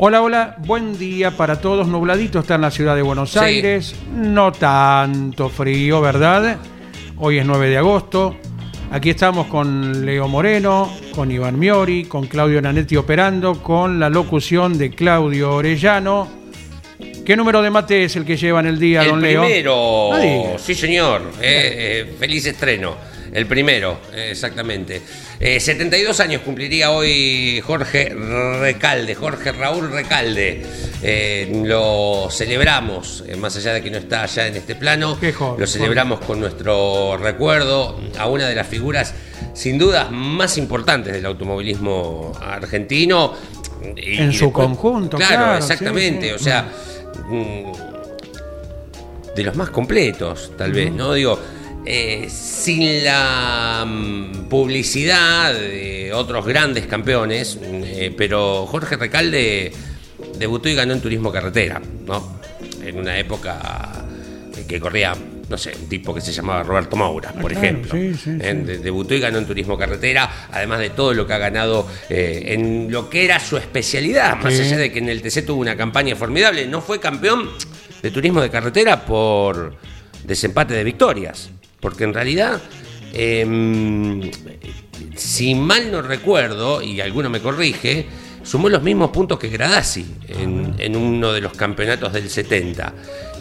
Hola, hola, buen día para todos. Nubladito está en la ciudad de Buenos Aires. No tanto frío, ¿verdad? Hoy es 9 de agosto. Aquí estamos con Leo Moreno, con Iván Miori, con Claudio Nanetti operando, con la locución de Claudio Orellano. ¿Qué número de mate es el que lleva en el día, El don Leo? primero, sí señor, Eh, eh, feliz estreno, el primero, exactamente. Eh, 72 años cumpliría hoy Jorge Recalde, Jorge Raúl Recalde. Eh, lo celebramos, eh, más allá de que no está allá en este plano, lo celebramos con nuestro recuerdo a una de las figuras sin duda más importantes del automovilismo argentino. Y- En y su conjunto, claro, sí, exactamente, sí. o sea, mm, de los más completos, tal vez, ¿no? Digo, eh, sin la mm, publicidad de otros grandes campeones, eh, pero Jorge Recalde debutó y ganó en turismo carretera, ¿no? En una época que corría, no sé, un tipo que se llamaba Roberto Maura, por claro, ejemplo. sí, sí, Eh, sí. debutó y ganó en turismo carretera, además de todo lo que ha ganado en lo que era su especialidad, más allá de que en el TC tuvo una campaña formidable, no fue campeón de turismo de carretera por desempate de victorias, porque en realidad, em, si mal no recuerdo, y alguno me corrige, sumó los mismos puntos que Gradasi en, en uno de los campeonatos del 70.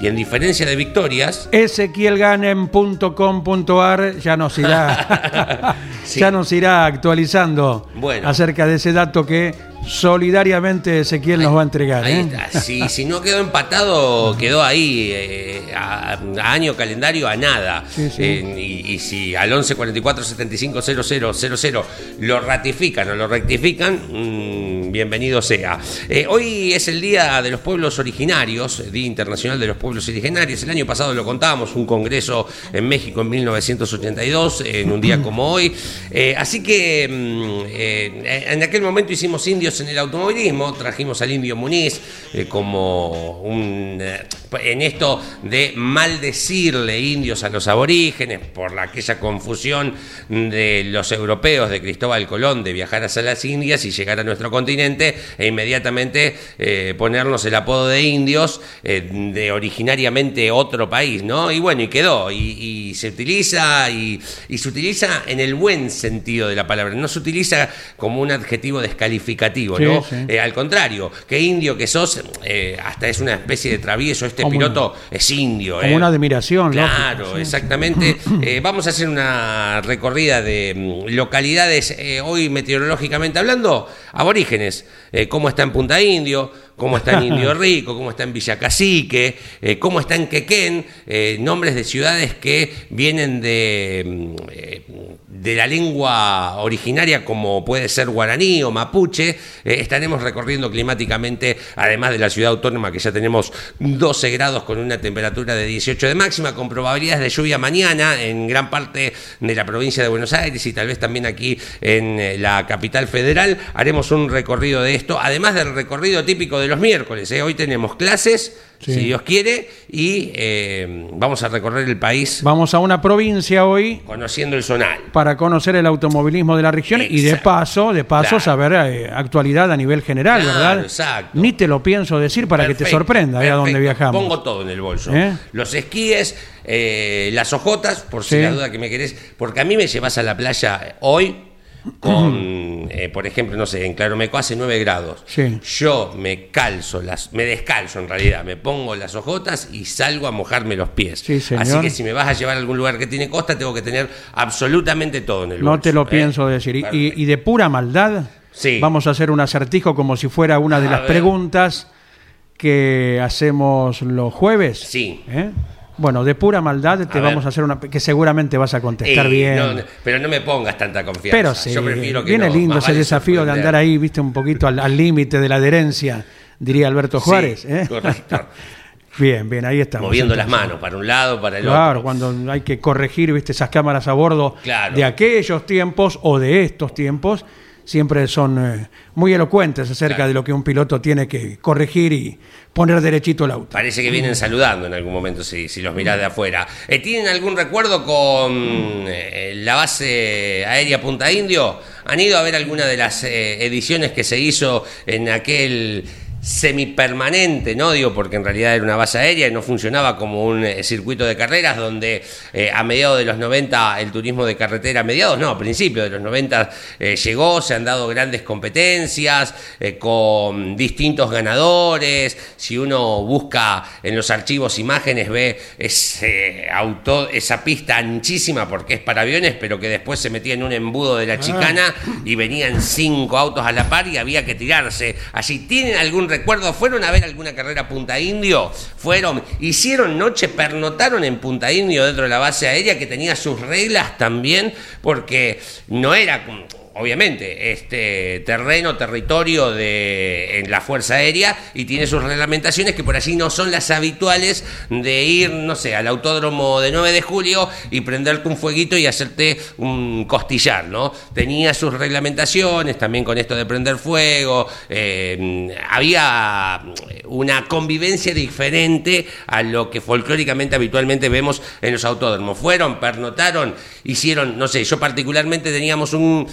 Y en diferencia de victorias, Ezequielganem.com.ar ya nos irá Sí. ya nos irá actualizando Bueno. acerca de ese dato que solidariamente Ezequiel nos va a entregar. Ahí ¿eh? está. Si, si no quedó empatado, quedó ahí eh, a, a año calendario a nada. Sí, sí. Eh, y, y si al 11 44 75 00 00 lo ratifican o lo rectifican, mm, bienvenido sea. Hoy es el Día de los Pueblos Originarios, Día Internacional de los Pueblos Originarios. El año pasado lo contábamos, un congreso en México en 1982, en un día como hoy. Así que mm, en aquel momento hicimos indios en el automovilismo, trajimos al indio Muniz eh, como un... eh, en esto de maldecirle indios a los aborígenes por la, aquella confusión de los europeos de Cristóbal Colón de viajar hacia las Indias y llegar a nuestro continente e inmediatamente eh, ponernos el apodo de indios de originariamente otro país, ¿no? Y bueno, y quedó, y, se utiliza, y se utiliza en el buen sentido de la palabra, no se utiliza como un adjetivo descalificativo, Sí, ¿no? sí. Eh, al contrario, que indio que sos, eh, hasta es una especie de travieso, este Como piloto es indio. Como eh. una admiración, Claro, lógico, exactamente. Vamos a hacer una recorrida de mm, localidades, hoy meteorológicamente hablando, aborígenes, cómo está en Punta Indio, cómo está en Indio Rico, cómo está en Villa Cacique, eh, cómo está en Quequén, eh, nombres de ciudades que vienen de, mm, eh, de la lengua originaria como puede ser guaraní o mapuche. Eh, estaremos recorriendo climáticamente, además de la ciudad autónoma que ya tenemos 12 grados con una temperatura de 18 de máxima, con probabilidades de lluvia mañana en gran parte de la provincia de Buenos Aires y tal vez también aquí en eh, la capital federal. Haremos un recorrido de esto, además del recorrido típico de los miércoles. ¿eh? Hoy tenemos clases, Sí. si Dios quiere, y eh, vamos a recorrer el país Vamos a una provincia hoy conociendo el zonal. para para conocer el automovilismo de la región y de paso, de paso Claro. saber eh, actualidad a nivel general, Claro, ¿verdad? exacto. Ni te lo pienso decir para que te sorprenda eh, a dónde viajamos. Pongo todo en el bolso. ¿Eh? Los esquíes, eh, las ojotas, por si Sí. la duda que me querés. Porque a mí me llevas a la playa hoy con, eh, por ejemplo, no sé, en Claromeco hace 9 grados. Sí. Yo me calzo, las, me descalzo en realidad, me pongo las ojotas y salgo a mojarme los pies. Sí, señor. Así que si me vas a llevar a algún lugar que tiene costa, tengo que tener absolutamente todo en el bolso. No te lo ¿eh? pienso decir. Y- de pura maldad, Sí. vamos a hacer un acertijo como si fuera una de A las ver. preguntas que hacemos los jueves. Sí. ¿Eh? Bueno, de pura maldad te A vamos ver. a hacer una que seguramente vas a contestar bien. no, no, pero no me pongas tanta confianza. Pero sí, Yo prefiero que viene no, lindo más ese vale desafío de andar ahí, viste, un poquito al límite de la adherencia, diría Alberto Juárez. Sí, ¿eh? correcto. bien, bien, ahí estamos. Moviendo las manos para un lado, para el Claro, otro. cuando hay que corregir, viste, esas cámaras a bordo Claro. de aquellos tiempos o de estos tiempos, siempre son eh, muy elocuentes acerca Claro. de lo que un piloto tiene que corregir y poner derechito el auto. Parece que vienen saludando en algún momento si, si los mirás de afuera. Eh, ¿Tienen algún recuerdo con eh, la base aérea Punta Indio? ¿Han ido a ver alguna de las eh, ediciones que se hizo en aquel semipermanente, no digo porque en realidad era una base aérea y no funcionaba como un eh, circuito de carreras donde eh, a mediados de los 90 el turismo de carretera, a mediados no, a principios de los 90 eh, llegó, se han dado grandes competencias con distintos ganadores, si uno busca en los archivos imágenes ve ese auto, esa pista anchísima porque es para aviones, pero que después se metía en un embudo de la chicana y venían cinco autos a la par y había que tirarse. Allí tienen algún recuerdo, fueron a ver alguna carrera Punta Indio, fueron, hicieron noche, pernotaron en Punta Indio dentro de la base aérea que tenía sus reglas también, porque no era obviamente, este terreno, territorio de en la Fuerza Aérea y tiene sus reglamentaciones que por allí no son las habituales de ir, no sé, al autódromo de 9 de julio y prenderte un fueguito y hacerte un costillar, ¿no? Tenía sus reglamentaciones, también con esto de prender fuego, eh, había una convivencia diferente a lo que folclóricamente habitualmente vemos en los autódromos. Fueron, pernotaron, hicieron, no sé, yo particularmente teníamos un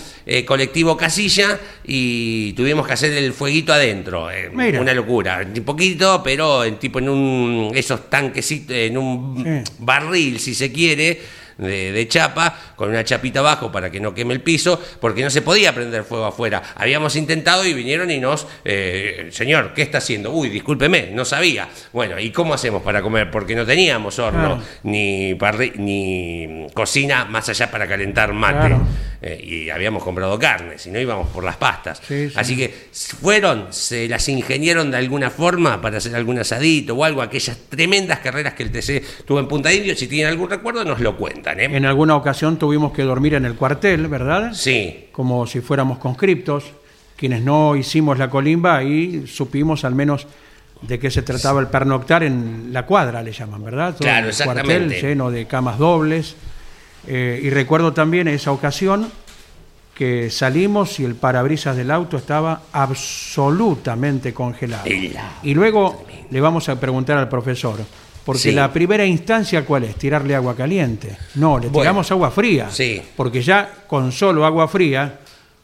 colectivo casilla y tuvimos que hacer el fueguito adentro. eh, una locura. Un poquito, pero en tipo en un esos tanquecitos, en un Sí. barril, si se quiere. De, de chapa, con una chapita abajo para que no queme el piso, porque no se podía prender fuego afuera. Habíamos intentado y vinieron y nos, eh, señor, ¿qué está haciendo? Uy, discúlpeme, no sabía. Bueno, ¿y cómo hacemos para comer? Porque no teníamos horno, Claro. ni, ni cocina más allá para calentar mate. Claro. Eh, y habíamos comprado carne, si no íbamos por las pastas. Sí, sí. Así que fueron, se las ingeniaron de alguna forma para hacer algún asadito o algo, aquellas tremendas carreras que el TC tuvo en Punta Indio. Si tienen algún recuerdo, nos lo cuentan. ¿Eh? En alguna ocasión tuvimos que dormir en el cuartel, ¿verdad? Sí, Como si fuéramos conscriptos. Quienes no hicimos la colimba, ahí supimos al menos de qué se trataba el pernoctar en la cuadra, le llaman, ¿verdad? Todo Claro, exactamente. cuartel lleno de camas dobles. Eh, y recuerdo también esa ocasión que salimos y el parabrisas del auto estaba absolutamente congelado. Y luego le vamos a preguntar al profesor, porque Sí. la primera instancia ¿cuál es? Tirarle agua caliente. No, le Bueno. tiramos agua fría. Sí. Porque ya con solo agua fría,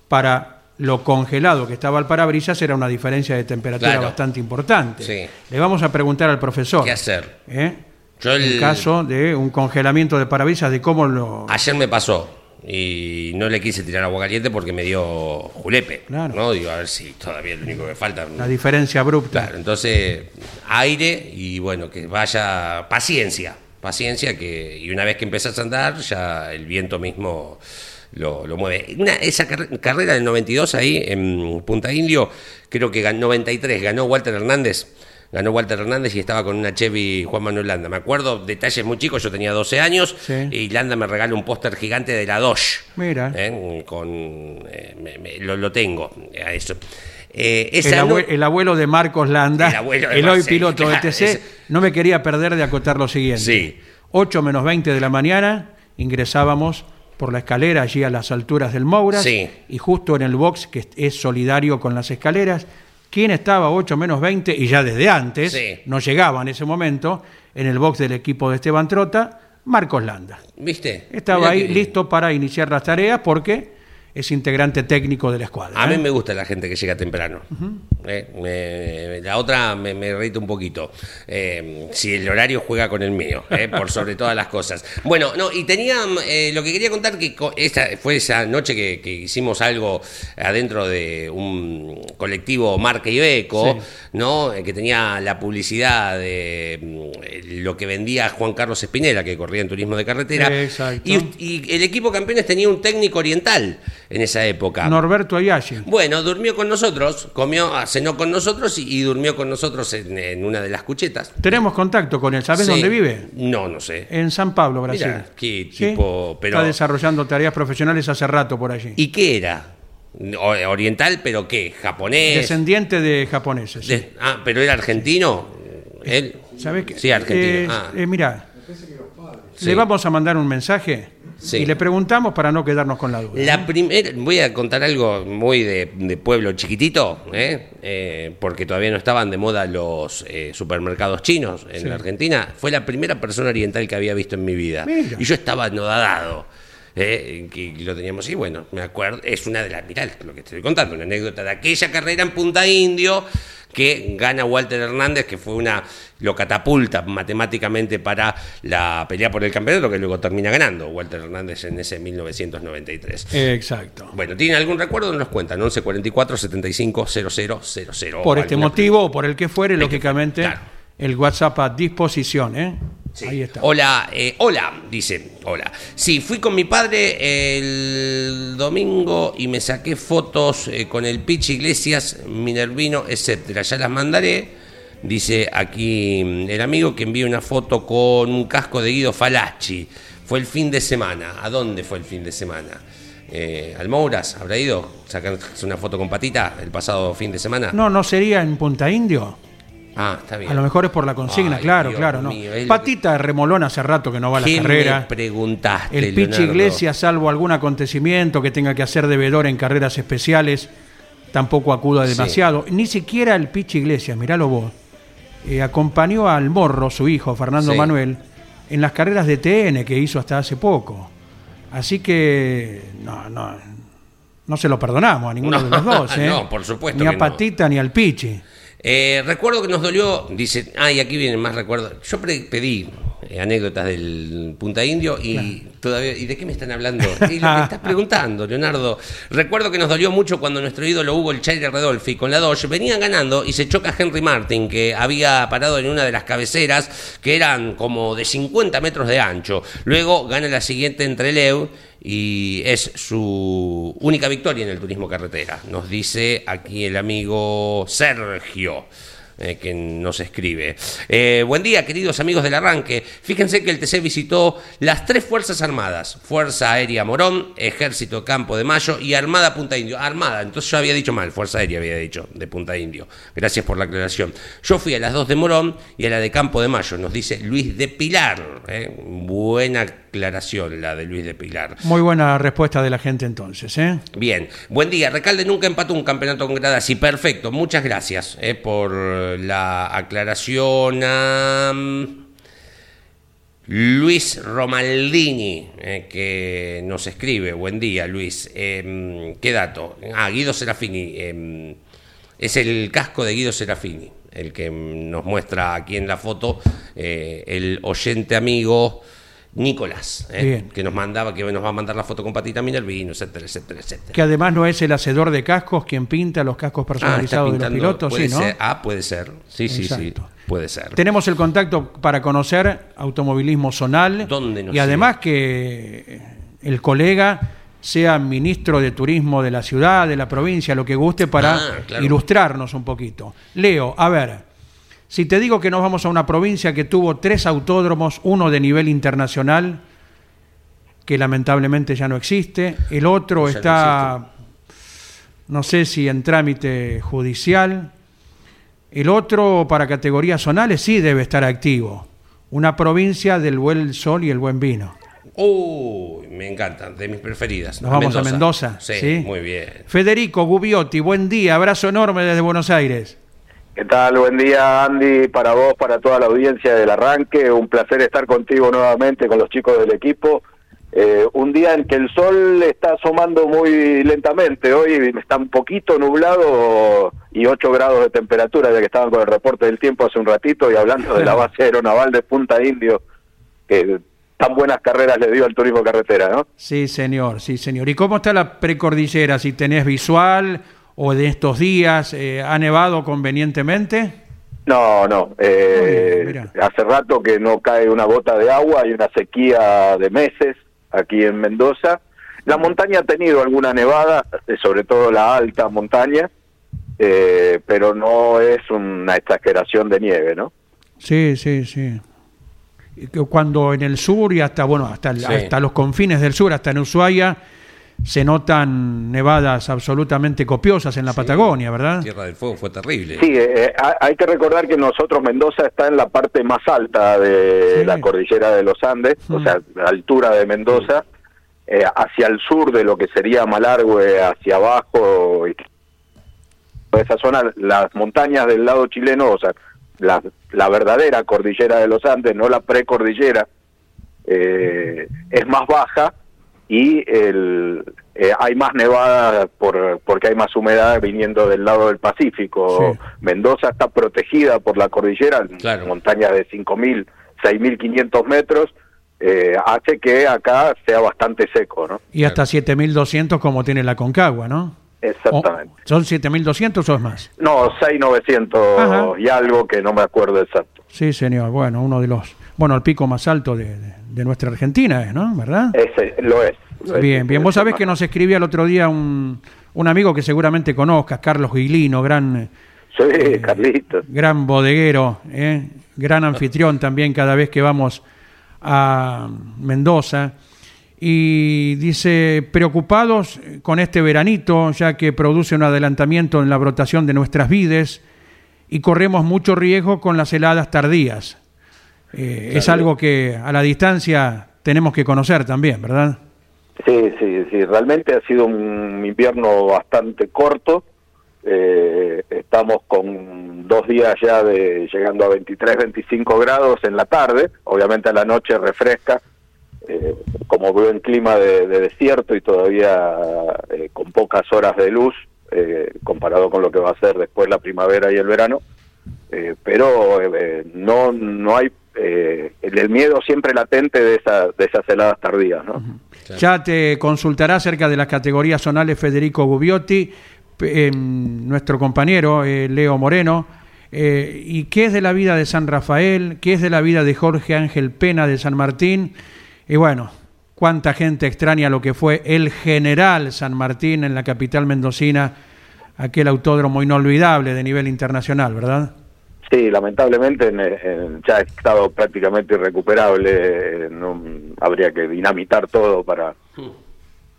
para lo congelado que estaba el parabrisas, era una diferencia de temperatura Claro. bastante importante. Sí. Le vamos a preguntar al profesor. ¿qué hacer? ¿eh? Yo el- En caso de un congelamiento de parabrisas, de cómo lo... Ayer me pasó y no le quise tirar agua caliente porque me dio julepe. Claro. ¿no? Digo, a ver si todavía es lo único que falta. La diferencia abrupta. Claro, entonces aire y bueno, que vaya paciencia, paciencia que y una vez que empezás a andar ya el viento mismo lo, lo mueve. Una, esa car- carrera del 92 ahí en Punta Indio, creo que ganó 93, ganó Walter Hernández. Ganó Walter Hernández y estaba con una Chevy Juan Manuel Landa. Me acuerdo, detalles muy chicos, yo tenía 12 años Sí. y Landa me regala un póster gigante de la Dodge. Mira. ¿eh? Con, eh, me- me- lo, lo tengo, a eso. Eh, El, no- abuelo de Marcos Landa, El abuelo de el hoy piloto de TC, ese- no me quería perder de acotar lo siguiente. Sí. 8 menos 20 de la mañana ingresábamos por la escalera allí a las alturas del Mouras Sí. y justo en el box que es solidario con las escaleras, ¿quién estaba a 8 menos 20 y ya desde antes, Sí. no llegaba en ese momento, en el box del equipo de Esteban Trota? Marcos Landa. ¿Viste? Estaba Mirá ahí listo para iniciar las tareas porque es integrante técnico de la escuadra. A mí ¿eh? me gusta la gente que llega temprano. Eh, me- la otra me, me irrita un poquito. Eh, si el horario juega con el mío, por sobre todas las cosas. Bueno, no, y tenía lo que quería contar que esta fue esa noche que, que hicimos algo adentro de un colectivo Marca y Beco, Sí. ¿no? Que tenía la publicidad de mm, lo que vendía Juan Carlos Espinela, que corría en turismo de carretera. Exacto. Y, y el equipo campeones tenía un técnico oriental en esa época. Norberto Ayashi. Bueno, durmió con nosotros, comió, ah, cenó con nosotros y, y durmió con nosotros en, en una de las cuchetas. Tenemos contacto con él. ¿Sabes Sí. dónde vive? No, no sé. En San Pablo, Brasil. Mirá, qué ¿Sí? tipo, pero- Está desarrollando tareas profesionales hace rato por allí. ¿Y qué era? O- Oriental, pero qué? ¿Japonés? Descendiente de japoneses. sí. Ah, pero era argentino. Él. ¿Sabes qué? Sí, argentino. Eh, Ah, eh, mira, sí. le vamos a mandar un mensaje Sí. y le preguntamos para no quedarnos con la duda. La primera, voy a contar algo muy de, de pueblo chiquitito, ¿eh? Eh, porque todavía no estaban de moda los eh, supermercados chinos en Sí. la Argentina. Fue la primera persona oriental que había visto en mi vida. Mira. Y yo estaba anodadado. ¿eh? que lo teníamos y bueno, me acuerdo, es una de las, mirá lo que te estoy contando, una anécdota de aquella carrera en Punta Indio que gana Walter Hernández, que fue una, lo catapulta matemáticamente para la pelea por el campeonato, que luego termina ganando Walter Hernández en ese 1993. Exacto. Bueno, ¿tienen algún recuerdo? Nos cuentan, 1144 75 0000. Por este motivo o por el que fuere, El lógicamente, claro. el WhatsApp a disposición. ¿eh? Sí. Ahí está. Hola, eh, hola, dice, hola. Sí, fui con mi padre el domingo y me saqué fotos eh, con el Pichi Iglesias, Minervino, etcétera. Ya las mandaré. Dice aquí mm, el amigo que envió una foto con un casco de Guido Falacci. Fue el fin de semana. ¿A dónde fue el fin de semana? Eh, ¿Almouras? ¿Habrá ido? ¿Sacarse una foto con patita el pasado fin de semana? No, no sería en Punta Indio. Ah, está bien. A lo mejor es por la consigna, Ay, claro, Dios claro. ¿no? mío, Patita remolón hace rato que no va a la ¿Qué carrera. me preguntaste, El Pichi? Iglesias, salvo algún acontecimiento que tenga que hacer devedor en carreras especiales, tampoco acuda Sí. demasiado. Ni siquiera el Pichi Iglesias, miralo vos, eh, acompañó al Morro, su hijo, Fernando Sí. Manuel, en las carreras de TN que hizo hasta hace poco. Así que no, no, no se lo perdonamos a ninguno No, de los dos. ¿eh? no, por supuesto Ni a que. Patita ni al Pichi. Eh, recuerdo que nos dolió, dice, ah, y aquí vienen más recuerdos. Yo pedí anécdotas del Punta Indio y todavía, ¿y de qué me están hablando? Y lo que estás preguntando, Leonardo. Recuerdo que nos dolió mucho cuando nuestro ídolo Hugo el Chaire Redolfi con la Dodge venían ganando y se choca Henry Martin, que había parado en una de las cabeceras que eran como de 50 metros de ancho. Luego gana la siguiente entre Leu y es su única victoria en el turismo carretera. Nos dice aquí el amigo Sergio. Eh, que nos escribe. Eh, buen día, queridos amigos del arranque. Fíjense que el TC visitó las tres Fuerzas Armadas: Fuerza Aérea Morón, Ejército Campo de Mayo y Armada Punta Indio. Armada, entonces yo había dicho mal, Fuerza Aérea había dicho, de Punta Indio. Gracias por la aclaración. Yo fui a las dos de Morón y a la de Campo de Mayo, nos dice Luis de Pilar. eh. Buena aclaración la de Luis de Pilar. Muy buena respuesta de la gente entonces. ¿eh? Bien, buen día. Recalde nunca empató un campeonato con gradas y perfecto. Muchas gracias por la aclaración. a, mm, Luis Romaldini, eh, que nos escribe. Buen día, Luis. Eh, ¿Qué dato? Ah, Guido Serafini. eh, es el casco de Guido Serafini, el que nos muestra aquí en la foto eh, el oyente amigo Nicolás, eh, que nos mandaba, que nos va a mandar la foto con Patita Minervino, etcétera, etcétera, etcétera. Que además no es el hacedor de cascos quien pinta los cascos Ah, personalizados de los pintando, pilotos, puede sí, ¿no? ser. Ah, puede ser. Sí, sí, sí. Puede ser. Tenemos el contacto para conocer automovilismo zonal ¿Dónde nos y además que el colega sea ministro de turismo de la ciudad, de la provincia, lo que guste para Ah, claro. ilustrarnos un poquito. Leo, a ver, si te digo que nos vamos a una provincia que tuvo tres autódromos, uno de nivel internacional, que lamentablemente ya no existe, el otro Ya está, no sé si en trámite judicial, el otro para categorías zonales sí debe estar activo. Una provincia del buen sol y el buen vino. Uy, me encanta, de mis preferidas. Nos vamos a Mendoza. Sí, ¿sí? muy bien. Federico Gubiotti, buen día, abrazo enorme desde Buenos Aires. ¿Qué tal? Buen día, Andy, para vos, para toda la audiencia del arranque. Un placer estar contigo nuevamente con los chicos del equipo. Eh, un día en que el sol está asomando muy lentamente. Hoy está un poquito nublado y 8 grados de temperatura, ya que estaban con el reporte del tiempo hace un ratito y hablando de la base aeronaval de Punta Indio, que tan buenas carreras le dio al turismo carretera, ¿no? Sí, señor, sí, señor. ¿Y cómo está la precordillera? Si tenés visual o de estos días, eh, ¿ha nevado convenientemente? No, no. Eh, hace rato que no cae una gota de agua, hay una sequía de meses aquí en Mendoza. La montaña ha tenido alguna nevada, eh, sobre todo la alta montaña, eh, pero no es una exageración de nieve, ¿no? Sí, sí, sí. Cuando en el sur y hasta, bueno, hasta, hasta los confines del sur, hasta en Ushuaia, se notan nevadas absolutamente copiosas en la Patagonia, ¿verdad? Tierra del Fuego fue terrible. Sí, eh, hay que recordar que nosotros Mendoza está en la parte más alta de la cordillera de los Andes, o mm. sea, la altura de Mendoza, hacia el sur de lo que sería Malargüe, hacia abajo, y esa zona, las montañas del lado chileno, o sea, la, la verdadera cordillera de los Andes, no la precordillera, eh, es más baja y el, eh, hay más nevada por, porque hay más humedad viniendo del lado del Pacífico. Mendoza está protegida por la cordillera, claro. montañas de 5.000, 6.500 metros, eh, hace que acá sea bastante seco, ¿no? Y hasta 7.200 como tiene la Concagua, ¿no? Exactamente. ¿Son 7.200 o es más? No, 6.900 y algo que no me acuerdo exacto. Sí, señor. Bueno, uno de los... Bueno, el pico más alto de, nuestra Argentina, ¿no? ¿Verdad? Ese, lo es. bien, bien. Vos sabés que nos escribía el otro día un, un amigo que seguramente conozcas, Carlos Guilino, gran... Sí, eh, Carlitos. Gran bodeguero, eh, gran anfitrión también cada vez que vamos a Mendoza y dice, preocupados con este veranito, ya que produce un adelantamiento en la brotación de nuestras vides y corremos mucho riesgo con las heladas tardías. Eh, es algo que a la distancia tenemos que conocer también, ¿verdad? Sí, sí, sí, realmente ha sido un invierno bastante corto. Eh, estamos con dos días ya de llegando a 23, 25 grados en la tarde, obviamente a la noche refresca, eh, como veo en clima de, desierto y todavía con pocas horas de luz, eh, comparado con lo que va a ser después la primavera y el verano, pero no no hay el, miedo siempre latente de, esa, de esas heladas tardías. ¿no? Ya te consultará acerca de las categorías zonales Federico Gubiotti, nuestro compañero Leo Moreno. ¿Y qué es de la vida de San Rafael? ¿Qué es de la vida de Jorge Ángel Pena de San Martín? Y bueno, cuánta gente extraña lo que fue el General San Martín en la capital mendocina, aquel autódromo inolvidable de nivel internacional, ¿verdad? Sí, lamentablemente ya ha estado prácticamente irrecuperable, no, habría que dinamitar todo para,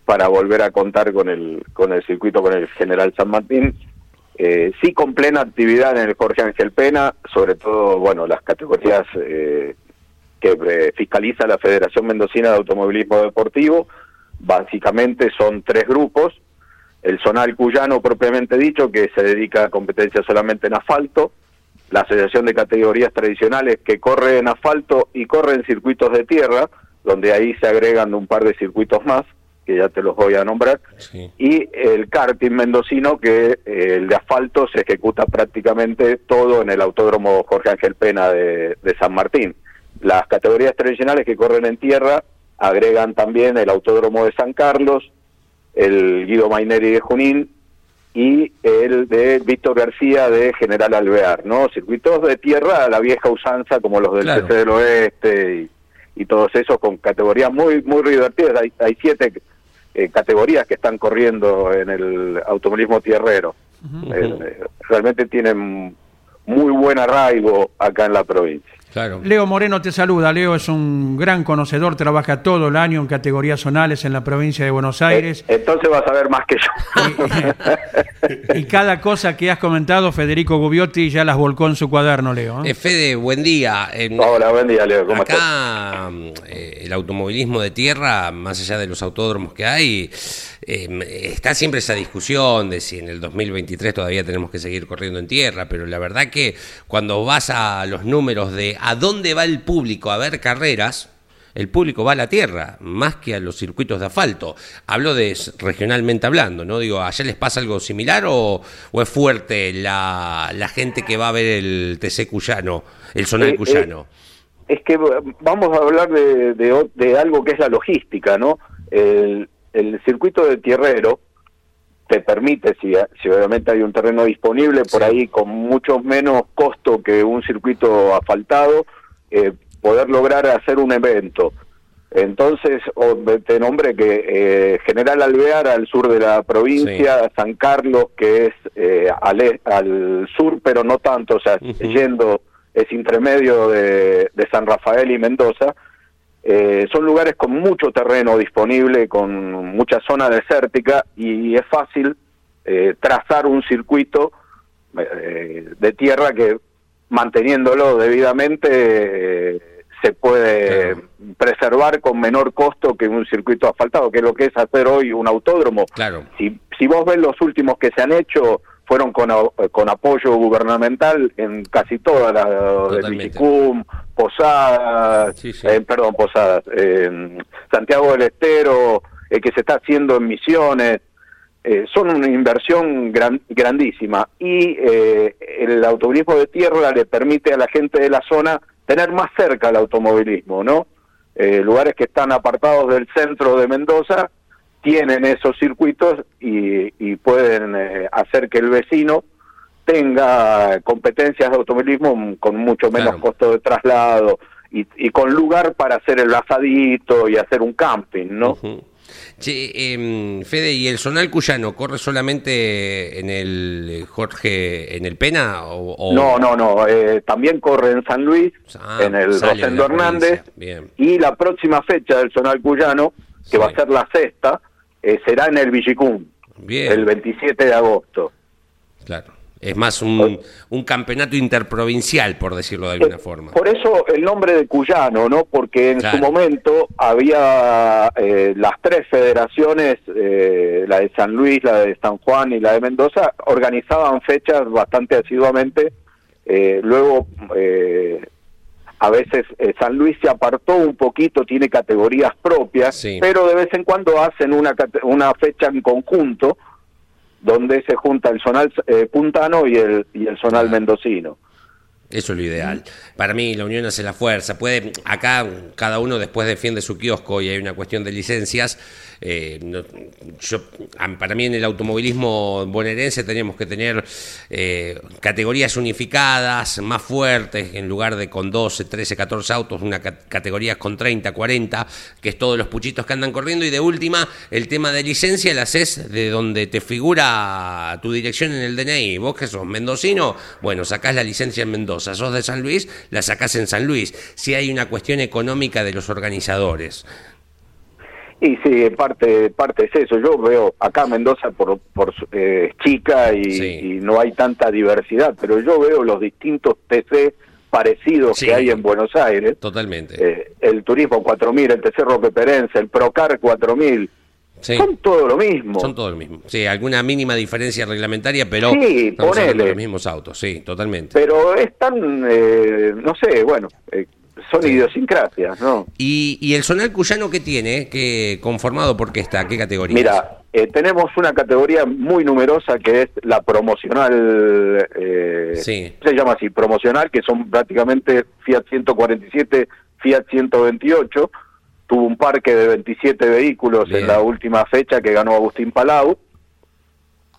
para volver a contar con el, con el circuito, con el General San Martín. Eh, sí con plena actividad en el Jorge Ángel Pena, sobre todo, bueno, las categorías eh, que eh, fiscaliza la Federación Mendocina de Automovilismo Deportivo. Básicamente son tres grupos. El Zonal Cuyano, propiamente dicho, que se dedica a competencia solamente en asfalto. La Asociación de Categorías Tradicionales, que corre en asfalto y corre en circuitos de tierra, donde ahí se agregan un par de circuitos más, que ya te los voy a nombrar. Y el karting mendocino, que eh, el de asfalto se ejecuta prácticamente todo en el Autódromo Jorge Ángel Pena de San Martín. Las categorías tradicionales que corren en tierra agregan también el Autódromo de San Carlos, el Guido Maineri de Junín y el de Víctor García de General Alvear, ¿no? Circuitos de tierra a la vieja usanza como los del CC del Oeste y, todos esos con categorías muy muy divertidas. Hay, hay siete eh, categorías que están corriendo en el automovilismo tierrero. Eh, realmente tienen muy buen arraigo acá en la provincia. Claro. Leo Moreno te saluda. Leo es un gran conocedor, trabaja todo el año en categorías zonales en la provincia de Buenos Aires. Eh, entonces vas a ver más que yo. y cada cosa que has comentado, Federico Gubiotti ya las volcó en su cuaderno, Leo. ¿eh? Eh, Fede, buen día. Hola, buen día, Leo. ¿Cómo acá, el automovilismo de tierra, más allá de los autódromos que hay, está siempre esa discusión de si en el 2023 todavía tenemos que seguir corriendo en tierra, pero la verdad que cuando vas a los números de a dónde va el público a ver carreras, el público va a la tierra, más que a los circuitos de asfalto. Hablo de regionalmente hablando, ¿no? Digo, ¿allá les pasa algo similar o, es fuerte la, la, gente que va a ver el TC Cuyano, el Zonal eh, Cuyano? Eh, es que vamos a hablar de, de, algo que es la logística, ¿no? El, el circuito de tierrero te permite, si, si obviamente hay un terreno disponible, por ahí con mucho menos costo que un circuito asfaltado, eh, poder lograr hacer un evento. Entonces, te nombre que eh, General Alvear al sur de la provincia, San Carlos, que es eh, al, e, al, sur, pero no tanto, o sea, yendo, es intermedio de, de San Rafael y Mendoza, eh, son lugares con mucho terreno disponible, con mucha zona desértica y es fácil eh, trazar un circuito eh, de tierra que manteniéndolo debidamente se puede preservar con menor costo que un circuito asfaltado, que es lo que es hacer hoy un autódromo. Claro. Si, si vos ves los últimos que se han hecho, fueron con, con apoyo gubernamental en casi todas las de Vichicum, Posadas, eh, perdón, Posadas, Santiago del Estero, eh, que se está haciendo en Misiones, eh, son una inversión grandísima. Y el automovilismo de tierra le permite a la gente de la zona tener más cerca el automovilismo, ¿no? lugares que están apartados del centro de Mendoza tienen esos circuitos y, pueden eh, hacer que el vecino tenga competencias de automovilismo con mucho menos costo de traslado y, con lugar para hacer el asadito y hacer un camping, ¿no? Em, Fede, ¿y el Zonal Cuyano corre solamente en el eh, Jorge, en el Pena? O, No, no, no. Eh, también corre en San Luis, ah, en el Rosendo Hernández. Y la próxima fecha del Zonal Cuyano, que va a ser la sexta, eh, será en el Villicum, el 27 de agosto. Claro. Es más un, un, campeonato interprovincial, por decirlo de alguna forma. Por eso el nombre de Cuyano, ¿no? Porque en su momento había eh, las tres federaciones, eh, la de San Luis, la de San Juan y la de Mendoza, organizaban fechas bastante asiduamente. luego a veces eh, San Luis se apartó un poquito, tiene categorías propias, pero de vez en cuando hacen una, una fecha en conjunto donde se junta el zonal eh, puntano y el, y el zonal mendocino. Eso es lo ideal. Para mí la unión hace la fuerza. Puede, acá cada uno después defiende su kiosco y hay una cuestión de licencias. Eh, yo, para mí en el automovilismo bonaerense tenemos que tener eh, categorías unificadas, más fuertes, en lugar de con 12, 13, 14 autos, una categorías con 30, 40, que es todos los puchitos que andan corriendo. Y de última, el tema de licencia la haces de donde te figura tu dirección en el DNI. Vos que sos mendocino, bueno, sacás la licencia en Mendoza. Sos de San Luis, la sacás en San Luis. Si hay una cuestión económica de los organizadores. Y sí, parte, parte es eso. Yo veo acá Mendoza por, por eh, chica y, no hay tanta diversidad, pero yo veo los distintos TC parecidos que hay en Buenos Aires. Totalmente. Eh, el Turismo 4000, el TC Roque Perense, el Procar 4000. Son todo lo mismo. Son todo lo mismo. Sí, alguna mínima diferencia reglamentaria, pero sí, los mismos autos, sí, totalmente. Pero están, eh, no sé, bueno, eh, son idiosincrasias, ¿no? ¿Y, ¿Y, el Zonal Cuyano qué tiene? ¿Qué, ¿Conformado por qué está? ¿Qué categoría? Mira, eh, tenemos una categoría muy numerosa que es la promocional, eh, se llama así, promocional, que son prácticamente Fiat 147, Fiat 128, tuvo un parque de 27 vehículos en la última fecha que ganó Agustín Palau.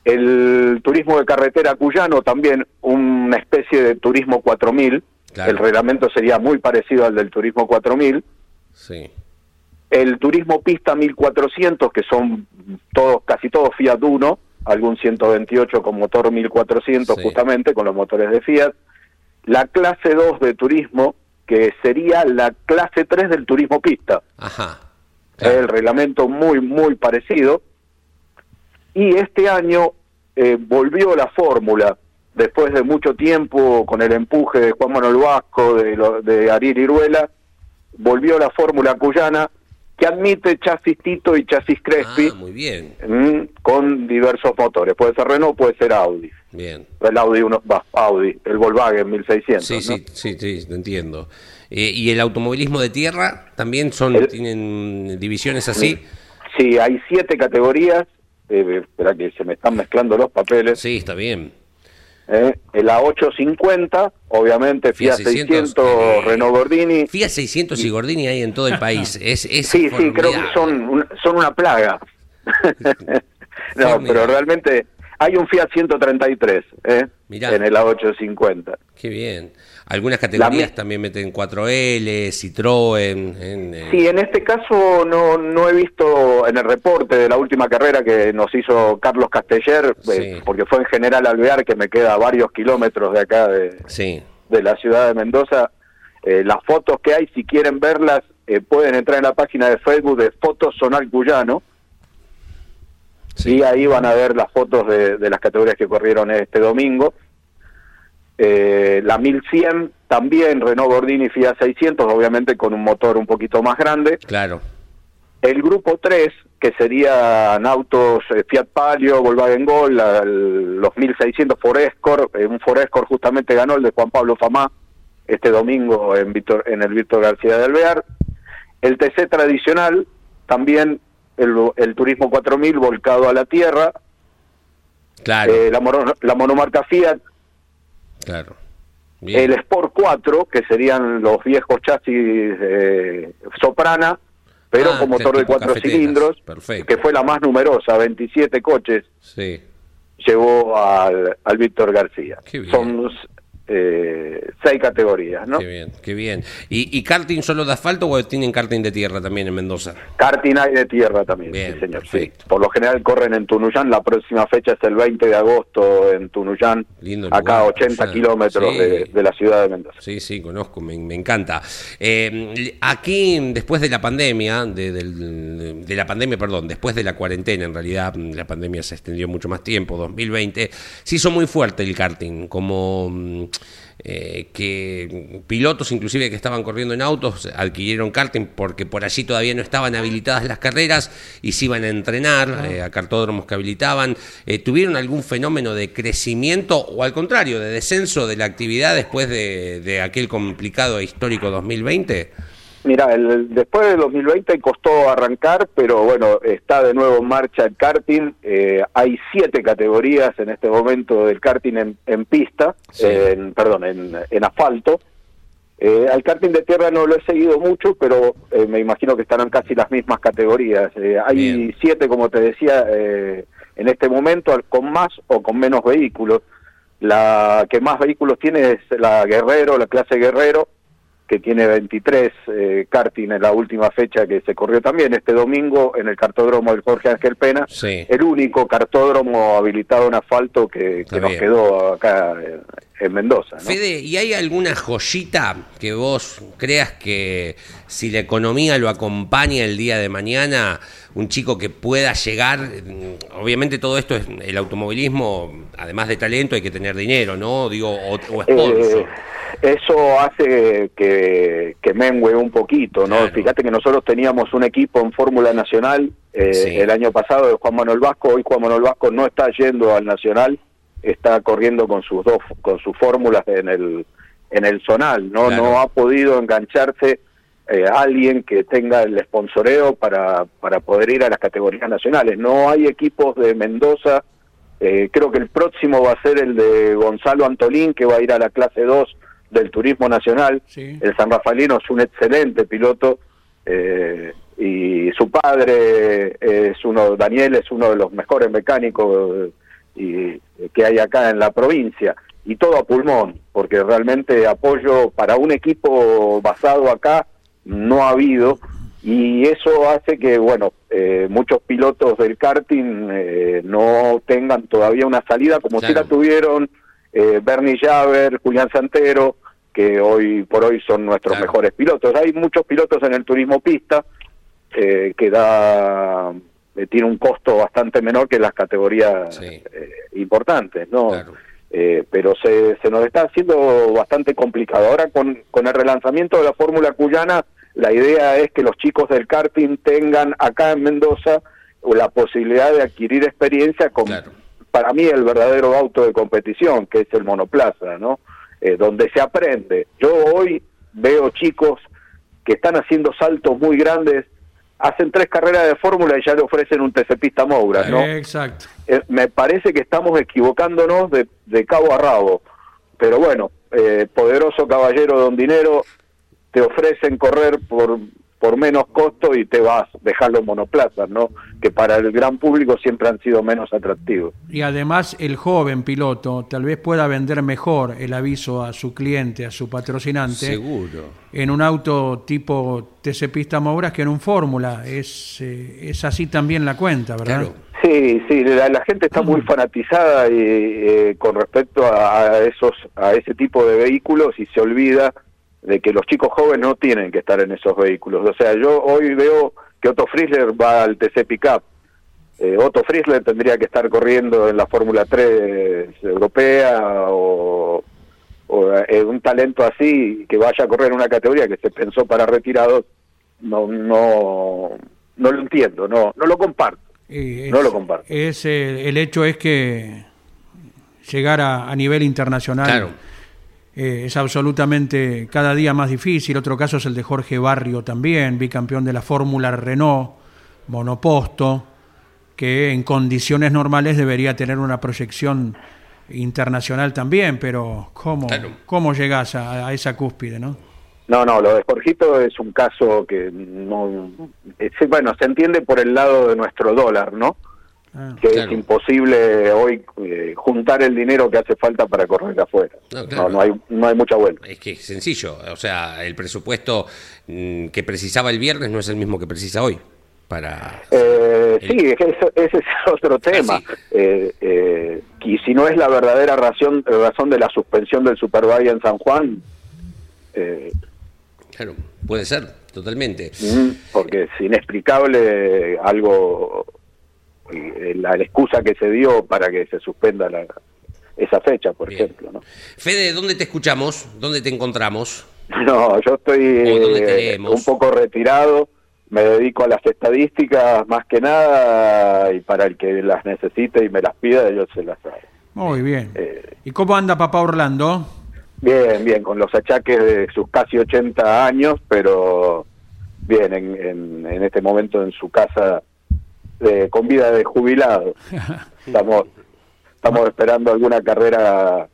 El turismo de carretera cuyano también una especie de turismo 4000, el reglamento sería muy parecido al del Turismo 4000. Sí. El Turismo Pista 1400, que son todos, casi todos Fiat 1, algún 128 con motor 1400 justamente, con los motores de Fiat. La clase 2 de turismo, que sería la clase 3 del turismo pista. Ajá. El reglamento muy, muy parecido. Y este año eh, volvió la fórmula, después de mucho tiempo, con el empuje de Juan Manuel Vasco, de, lo, de Ariel Iruela, volvió la fórmula cuyana que admite chasis Tito y chasis Crespi. Ah, muy bien. con diversos motores. Puede ser Renault, puede ser Audi. Bien. El Audi, uno, va, Audi, el Volkswagen 1600. Sí, sí, sí, sí, entiendo. Eh, ¿Y el automovilismo de tierra también son tienen divisiones así? Sí, hay siete categorías. Eh, espera que se me están mezclando los papeles. Sí, está bien. Eh, la 850, obviamente Fiat, 600, Renault Gordini. Fiat 600 y Gordini hay en todo el país. Es, es sí, sí, creo que son, son una plaga. no, pero realmente hay un Fiat 133 ¿eh? en el A850. Qué bien. Algunas categorías también meten 4L, Citroën. En, Sí, en este caso no, no he visto en el reporte de la última carrera que nos hizo Carlos Casteller, eh, porque fue en General Alvear, que me queda a varios kilómetros de acá de, de la ciudad de Mendoza. Eh, las fotos que hay, si quieren verlas, eh, pueden entrar en la página de Facebook de Fotos Sonal Cuyano y ahí van a ver las fotos de, las categorías que corrieron este domingo. Eh, la 1100 también, Renault Gordini Fiat 600, obviamente con un motor un poquito más grande. Claro. El grupo 3, que serían autos eh, Fiat Palio, Volkswagen Gol, los 1600 Forescore, eh, un Forescore justamente ganó el de Juan Pablo Famá este domingo en, en el Víctor García de Alvear. El TC tradicional, también el, Turismo 4000 volcado a la tierra, claro. Eh, la, la, monomarca Fiat, claro. el Sport 4, que serían los viejos chasis Soprana, pero ah, con motor de cuatro cilindros, que fue la más numerosa, 27 coches. Sí. Llevó al, al Víctor García. Son eh, seis categorías, ¿no? Qué bien, qué bien. ¿Y, ¿Y, karting solo de asfalto o tienen karting de tierra también en Mendoza? Karting hay de tierra también, sí, señor. Sí. Por lo general corren en Tunuyán, la próxima fecha es el 20 de agosto en Tunuyán, acá a 80 kilómetros de, la ciudad de Mendoza. Sí, sí, conozco, me, encanta. Eh, aquí, después de la pandemia, de, de, la pandemia, perdón, después de la cuarentena, en realidad la pandemia se extendió mucho más tiempo, 2020, se hizo muy fuerte el karting, como eh, que pilotos inclusive que estaban corriendo en autos adquirieron karting porque por allí todavía no estaban habilitadas las carreras y se iban a entrenar eh, a cartódromos que habilitaban. Eh, ¿Tuvieron algún fenómeno de crecimiento o al contrario, de descenso de la actividad después de, de aquel complicado e histórico 2020? Mira, el, después del 2020 costó arrancar, pero bueno, está de nuevo en marcha el karting. Eh, hay siete categorías en este momento del karting en, pista, en, perdón, en, asfalto. Eh, al karting de tierra no lo he seguido mucho, pero eh, me imagino que estarán casi las mismas categorías. Eh, hay siete, como te decía, en este momento, con más o con menos vehículos. La que más vehículos tiene es la Guerrero, la clase Guerrero, que tiene 23 eh, karting en la última fecha que se corrió también este domingo en el cartódromo del Jorge Ángel Pena, el único cartódromo habilitado en asfalto que, nos quedó acá en, Mendoza. Fede, ¿y hay alguna joyita que vos creas que si la economía lo acompaña el día de mañana, un chico que pueda llegar, mm, obviamente todo esto es el automovilismo, además de talento hay que tener dinero, ¿no? Digo, o, o sponsor. Eh, eso hace que, que mengue un poquito, ¿no? Fíjate que nosotros teníamos un equipo en Fórmula Nacional eh, el año pasado de Juan Manuel Vasco, hoy Juan Manuel Vasco no está yendo al Nacional, está corriendo con sus dos, con sus fórmulas en el, en el zonal, ¿no? No ha podido engancharse eh, alguien que tenga el sponsoreo para, para poder ir a las categorías nacionales. No hay equipos de Mendoza, eh, creo que el próximo va a ser el de Gonzalo Antolín, que va a ir a la clase 2 del turismo nacional. El San Rafaelino es un excelente piloto eh, y su padre es uno, Daniel es uno de los mejores mecánicos y, que hay acá en la provincia. Y todo a pulmón, porque realmente apoyo para un equipo basado acá no ha habido y eso hace que, bueno, eh, muchos pilotos del karting eh, no tengan todavía una salida como si la tuvieron Bernie Javer, Julián Santero, que hoy por hoy son nuestros mejores pilotos. Hay muchos pilotos en el turismo pista eh, que da eh, tiene un costo bastante menor que las categorías eh, importantes, ¿no? pero se, se nos está haciendo bastante complicado. Ahora con, con el relanzamiento de la Fórmula Cuyana, la idea es que los chicos del karting tengan acá en Mendoza la posibilidad de adquirir experiencia con, para mí, el verdadero auto de competición, que es el monoplaza, ¿no? donde se aprende. Yo hoy veo chicos que están haciendo saltos muy grandes hacen tres carreras de fórmula y ya le ofrecen un TC Pista Moura, ¿no? Exacto. Eh, me parece que estamos equivocándonos de, de cabo a rabo, pero bueno, eh, poderoso caballero don dinero, te ofrecen correr por por menos costo y te vas, dejar los monoplazas, ¿no? Que para el gran público siempre han sido menos atractivos. Y además el joven piloto tal vez pueda vender mejor el aviso a su cliente, a su patrocinante. Seguro. En un auto tipo TC Pista Mouras que en un Fórmula. Es, eh, es así también la cuenta, ¿verdad? Claro. Sí, sí, la, gente está muy fanatizada y, eh, con respecto a, esos, a ese tipo de vehículos y se olvida de que los chicos jóvenes no tienen que estar en esos vehículos. O sea, yo hoy veo que Otto Friesler va al TC Pickup. Eh, Otto Friesler tendría que estar corriendo en la Fórmula 3 europea o, o eh, un talento así que vaya a correr en una categoría que se pensó para retirados. No, no, no lo entiendo, no, no lo comparto. no lo comparto. Es, el hecho es que llegar a, a nivel internacional. Claro eh, es absolutamente cada día más difícil. Otro caso es el de Jorge Barrio también, bicampeón de la Fórmula Renault, monoposto, que en condiciones normales debería tener una proyección internacional también, pero ¿cómo, ¿cómo llegas a, esa cúspide, no? No, no, lo de Jorgito es un caso que no... bueno, se entiende por el lado de nuestro dólar, ¿no? Ah. que es imposible hoy eh, juntar el dinero que hace falta para correr afuera. No, no, hay, no hay mucha vuelta. Es que es sencillo, o sea, el presupuesto mm, que precisaba el viernes no es el mismo que precisa hoy. Para eh, Sí, ese, es otro tema. Eh, eh, y si no es la verdadera razón, razón de la suspensión del Superbike en San Juan. claro, puede ser, totalmente. Porque es inexplicable algo eh, la, excusa que se dio para que se suspenda la, esa fecha, por ejemplo. ¿no? Fede, ¿dónde te escuchamos? ¿Dónde te encontramos? No, yo estoy eh, un poco retirado, me dedico a las estadísticas más que nada y para el que las necesite y me las pida, yo se las hago. Muy bien. Eh, ¿Y cómo anda papá Orlando? Bien, bien, con los achaques de sus casi 80 años, pero bien, en, en este momento en su casa con vida de jubilado. Estamos, estamos esperando alguna carrera.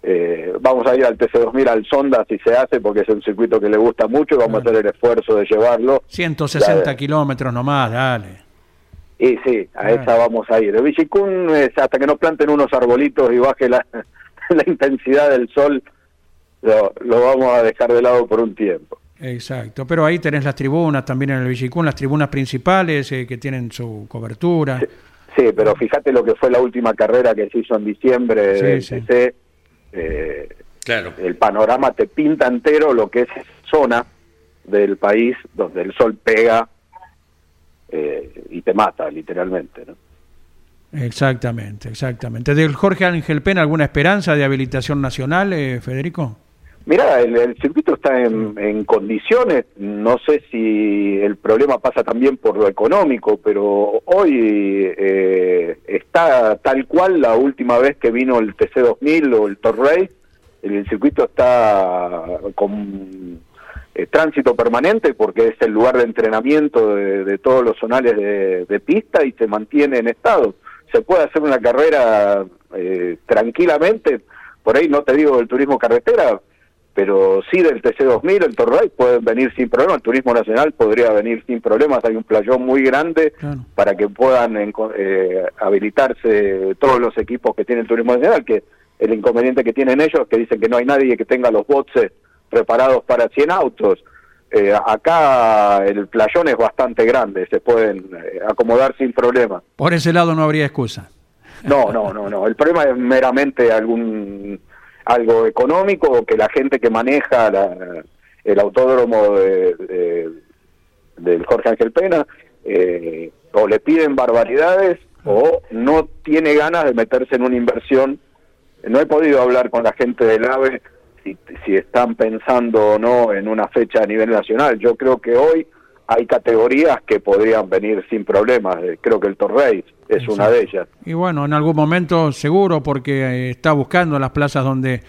Eh, vamos a ir al TC2000 al Sonda si se hace, porque es un circuito que le gusta mucho y vamos a hacer el esfuerzo de llevarlo. 160 kilómetros nomás, dale. Y sí, a esa vamos a ir. El Vichicún es hasta que nos planten unos arbolitos y baje la, la intensidad del sol, lo, lo vamos a dejar de lado por un tiempo. Exacto, pero ahí tenés las tribunas también en el Villicún, las tribunas principales eh, que tienen su cobertura. Sí, pero fíjate lo que fue la última carrera que se hizo en diciembre sí, eh, claro. El panorama te pinta entero lo que es zona del país donde el sol pega eh, y te mata, literalmente. ¿no? Exactamente, exactamente. ¿Del Jorge Ángel Pena alguna esperanza de habilitación nacional, Federico? Mira, el, circuito está en, condiciones, no sé si el problema pasa también por lo económico, pero hoy eh, está tal cual la última vez que vino el TC2000 o el Torrey, el, circuito está con eh, tránsito permanente porque es el lugar de entrenamiento de, todos los zonales de, pista y se mantiene en estado. Se puede hacer una carrera eh, tranquilamente, por ahí no te digo del turismo carretera, pero sí del TC2000, el Torray pueden venir sin problema, el Turismo Nacional podría venir sin problemas, hay un playón muy grande para que puedan eh, habilitarse todos los equipos que tiene el Turismo Nacional, que el inconveniente que tienen ellos es que dicen que no hay nadie que tenga los boxes preparados para 100 autos. Eh, acá el playón es bastante grande, se pueden eh, acomodar sin problema. Por ese lado no habría excusa. No, no, no, no. El problema es meramente algún algo económico o que la gente que maneja el autódromo de, del Jorge Ángel Pena eh, o le piden barbaridades o no tiene ganas de meterse en una inversión. No he podido hablar con la gente del AVE si, si están pensando o no en una fecha a nivel nacional. Yo creo que hoy hay categorías que podrían venir sin problemas. Eh, creo que el Torrey es una de ellas. Y bueno, en algún momento seguro, porque eh, está buscando las plazas donde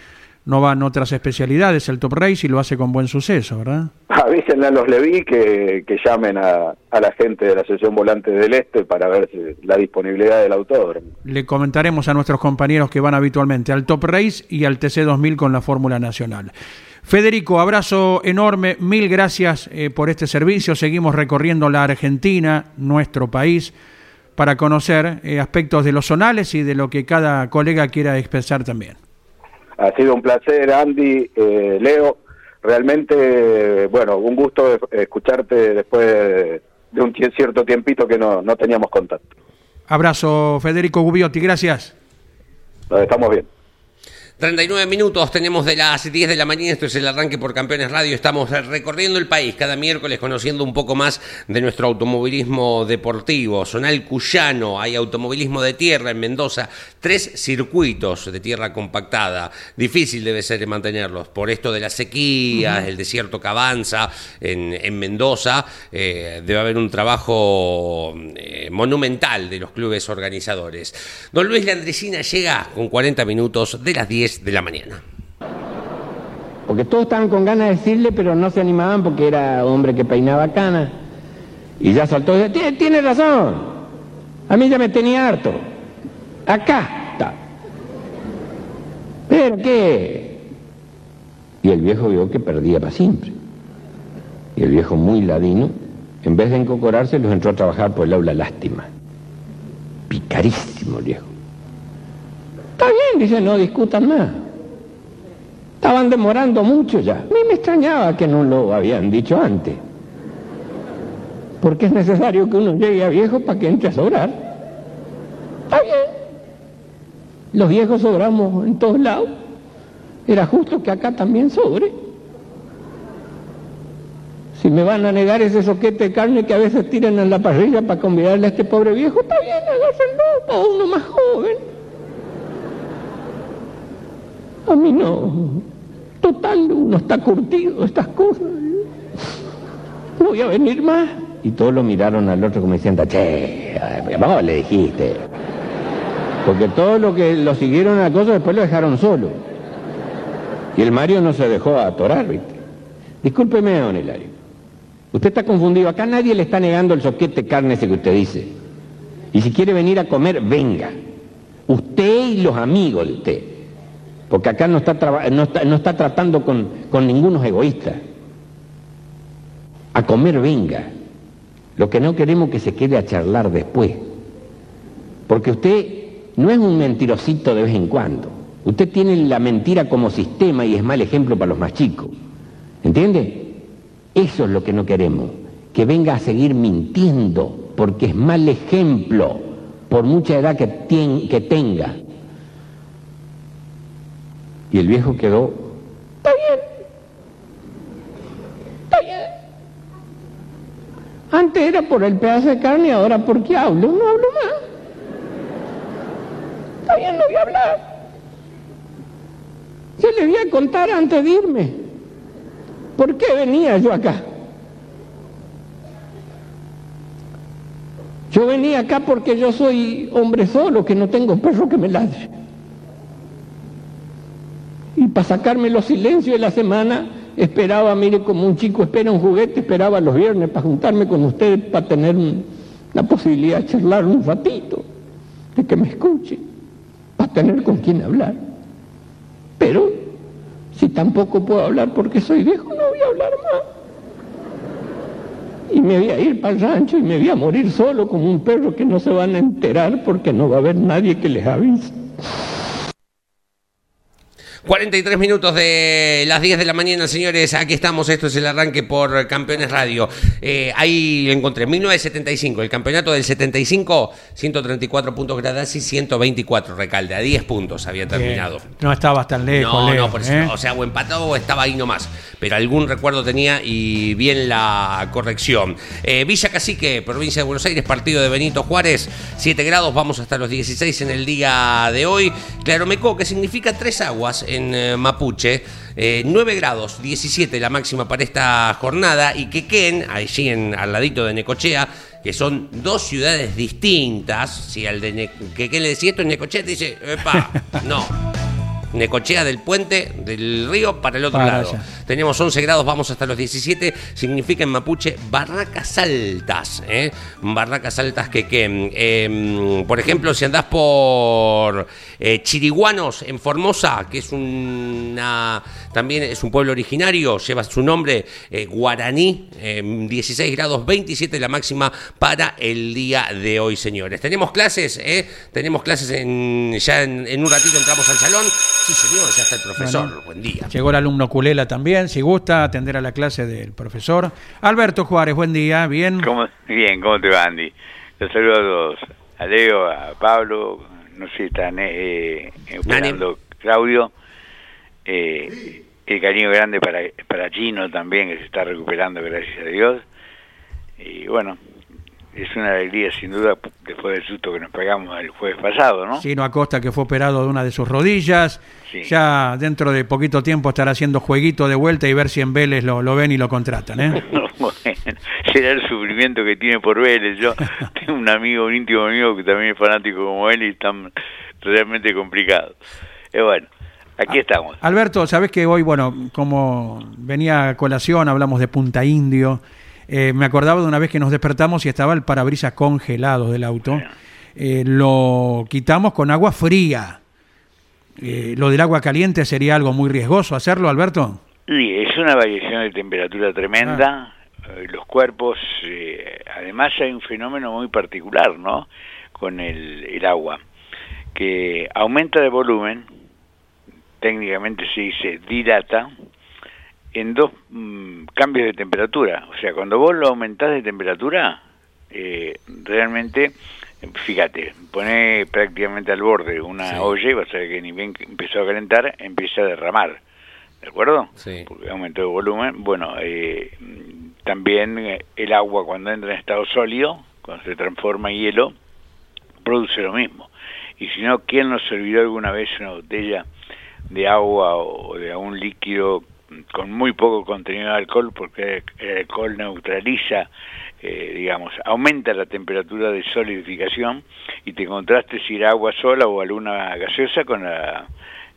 no van otras especialidades el Top Race y lo hace con buen suceso, ¿verdad? Avísenle a los Leví que, que llamen a, a, la gente de la Asociación Volante del Este para ver la disponibilidad del autódromo. Le comentaremos a nuestros compañeros que van habitualmente al Top Race y al TC2000 con la Fórmula Nacional. Federico, abrazo enorme, mil gracias eh, por este servicio. Seguimos recorriendo la Argentina, nuestro país, para conocer eh, aspectos de los zonales y de lo que cada colega quiera expresar también. Ha sido un placer, Andy, eh, Leo. Realmente, bueno, un gusto escucharte después de un cierto tiempito que no, no teníamos contacto. Abrazo, Federico Gubiotti, gracias. estamos bien. 39 minutos tenemos de las 10 de la mañana, esto es el arranque por Campeones Radio, estamos recorriendo el país cada miércoles conociendo un poco más de nuestro automovilismo deportivo. Zonal Cuyano, hay automovilismo de tierra en Mendoza, tres circuitos de tierra compactada, difícil debe ser mantenerlos por esto de la sequía, el desierto que avanza en, Mendoza, eh, debe haber un trabajo eh, monumental de los clubes organizadores. Don Luis Landricina llega con 40 minutos de las 10 de la mañana. Porque todos estaban con ganas de decirle, pero no se animaban porque era hombre que peinaba cana. Y ya saltó y dice, tiene razón. A mí ya me tenía harto. Acá está. ¿Pero qué? Y el viejo vio que perdía para siempre. Y el viejo muy ladino, en vez de encocorarse, los entró a trabajar por el aula lástima. Picarísimo viejo. Está bien, dice, no discutan más. Estaban demorando mucho ya. A mí me extrañaba que no lo habían dicho antes. Porque es necesario que uno llegue a viejo para que entre a sobrar. Está bien. Los viejos sobramos en todos lados. Era justo que acá también sobre. Si me van a negar ese soquete de carne que a veces tiran en la parrilla para convidarle a este pobre viejo, está bien, agárrenlo para uno más joven. A mí no. Total, uno está curtido estas cosas. voy a venir más. Y todos lo miraron al otro como diciendo, che, vamos, le dijiste. Porque todos los que lo siguieron a la cosa después lo dejaron solo. Y el Mario no se dejó atorar, ¿viste? Discúlpeme, don Hilario. Usted está confundido. Acá nadie le está negando el soquete carne ese que usted dice. Y si quiere venir a comer, venga. Usted y los amigos de usted porque acá no está, no está, tratando con, con ningunos egoístas. A comer venga. Lo que no queremos que se quede a charlar después. Porque usted no es un mentirosito de vez en cuando. Usted tiene la mentira como sistema y es mal ejemplo para los más chicos. ¿Entiende? Eso es lo que no queremos. Que venga a seguir mintiendo porque es mal ejemplo por mucha edad que, que tenga. Y el viejo quedó, está bien, está bien. Antes era por el pedazo de carne, ahora por qué hablo, no hablo más. Está bien, no voy a hablar. Se le voy a contar antes de irme. ¿Por qué venía yo acá? Yo venía acá porque yo soy hombre solo, que no tengo perro que me ladre. Para sacarme los silencios de la semana, esperaba, mire, como un chico espera un juguete, esperaba los viernes para juntarme con ustedes, para tener la posibilidad de charlar un ratito, de que me escuche, para tener con quién hablar. Pero si tampoco puedo hablar porque soy viejo, no voy a hablar más. Y me voy a ir para el rancho y me voy a morir solo como un perro que no se van a enterar porque no va a haber nadie que les avise. 43 minutos de las 10 de la mañana, señores. Aquí estamos. Esto es el arranque por Campeones Radio. Eh, ahí encontré 1975, el campeonato del 75, 134 puntos Gradasi, 124 Recalde. A 10 puntos había terminado. no estabas tan lejos. No, no, por eso, ¿eh? o sea, o empatado o estaba ahí nomás. Pero algún recuerdo tenía y bien la corrección. Eh, Villa Cacique, provincia de Buenos Aires, partido de Benito Juárez, 7 grados, vamos hasta los 16 en el día de hoy. Claromecó, que significa tres aguas en eh, Mapuche. Eh, 9 grados, 17 la máxima para esta jornada. Y Quequén, allí en, al ladito de Necochea, que son dos ciudades distintas. Si al de Ne- Quequén le decía esto Necochea, te dice, epa, no. Necochea del puente del río para el otro Para lado. allá. Tenemos 11 grados, vamos hasta los 17. Significa en mapuche barracas altas. ¿eh? Barracas altas que, que em, por ejemplo, si andás por eh, Chiriguanos en Formosa, que es una también es un pueblo originario, lleva su nombre eh, guaraní, em, 16 grados 27 la máxima para el día de hoy, señores. Tenemos clases, ¿eh? tenemos clases en, ya en, en un ratito entramos al salón. Sí, señor, ya está el profesor. Bueno. Buen día. Llegó el alumno Culela también, si gusta, atender a la clase del profesor. Alberto Juárez, buen día, bien. ¿Cómo? Bien, ¿cómo te va, Andy? Los saludo a todos. A Leo, a Pablo, no sé si están eh, esperando Claudio. Eh, el cariño grande para, para Chino también, que se está recuperando, gracias a Dios. Y bueno, es una alegría sin duda después del susto que nos pegamos el jueves pasado, ¿no? Sino Acosta que fue operado de una de sus rodillas. Sí. Ya dentro de poquito tiempo estará haciendo jueguito de vuelta y ver si en Vélez lo, lo ven y lo contratan. ¿eh? bueno, será el sufrimiento que tiene por Vélez. Yo tengo un amigo, un íntimo amigo que también es fanático como él y están realmente complicados. Eh, bueno, aquí estamos. Alberto, sabes que hoy, bueno, como venía a colación, hablamos de Punta Indio. eh, me acordaba de una vez que nos despertamos y estaba el parabrisas congelado del auto. Eh, lo quitamos con agua fría. Eh, lo del agua caliente sería algo muy riesgoso hacerlo, Alberto. Y es una variación de temperatura tremenda. eh, Los cuerpos, además hay un fenómeno muy particular, ¿no? Con el, el agua, que aumenta de volumen, técnicamente se dice dilata, en dos mm, cambios de temperatura. O sea, cuando vos lo aumentás de temperatura, eh, realmente, fíjate, pone prácticamente al borde una Sí. olla y vas a ver que ni bien empezó a calentar, empieza a derramar. ¿De acuerdo? Sí. Porque aumentó de volumen. Bueno, eh, también eh, el agua cuando entra en estado sólido, cuando se transforma en hielo, produce lo mismo. Y si no, ¿quién nos olvidó alguna vez una botella de agua o de algún líquido con muy poco contenido de alcohol? Porque el alcohol neutraliza, eh, digamos, aumenta la temperatura de solidificación y te encontraste si era agua sola o alguna gaseosa con la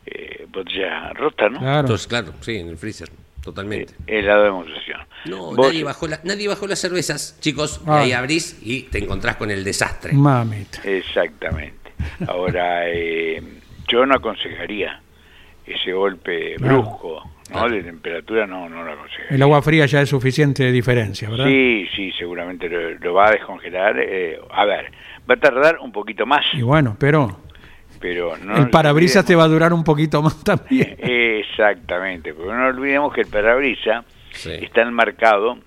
eh, botella rota, ¿no? Claro. Entonces, claro, sí, en el freezer, totalmente. Eh, el lado de demostración. No, Vos- nadie bajó, la- nadie bajó las cervezas, chicos. y Ah. ahí abrís y te encontrás con el desastre. Mamita. Exactamente. Ahora, eh, yo no aconsejaría ese golpe brusco, ¿no? Claro. De temperatura, no, no lo aconsejaría. El agua fría ya es suficiente diferencia, ¿verdad? Sí, sí, seguramente lo, lo va a descongelar. eh, a ver, va a tardar un poquito más, Y bueno, pero pero no el parabrisas te va a durar un poquito más también. Exactamente, porque no olvidemos que el parabrisas Sí. está enmarcado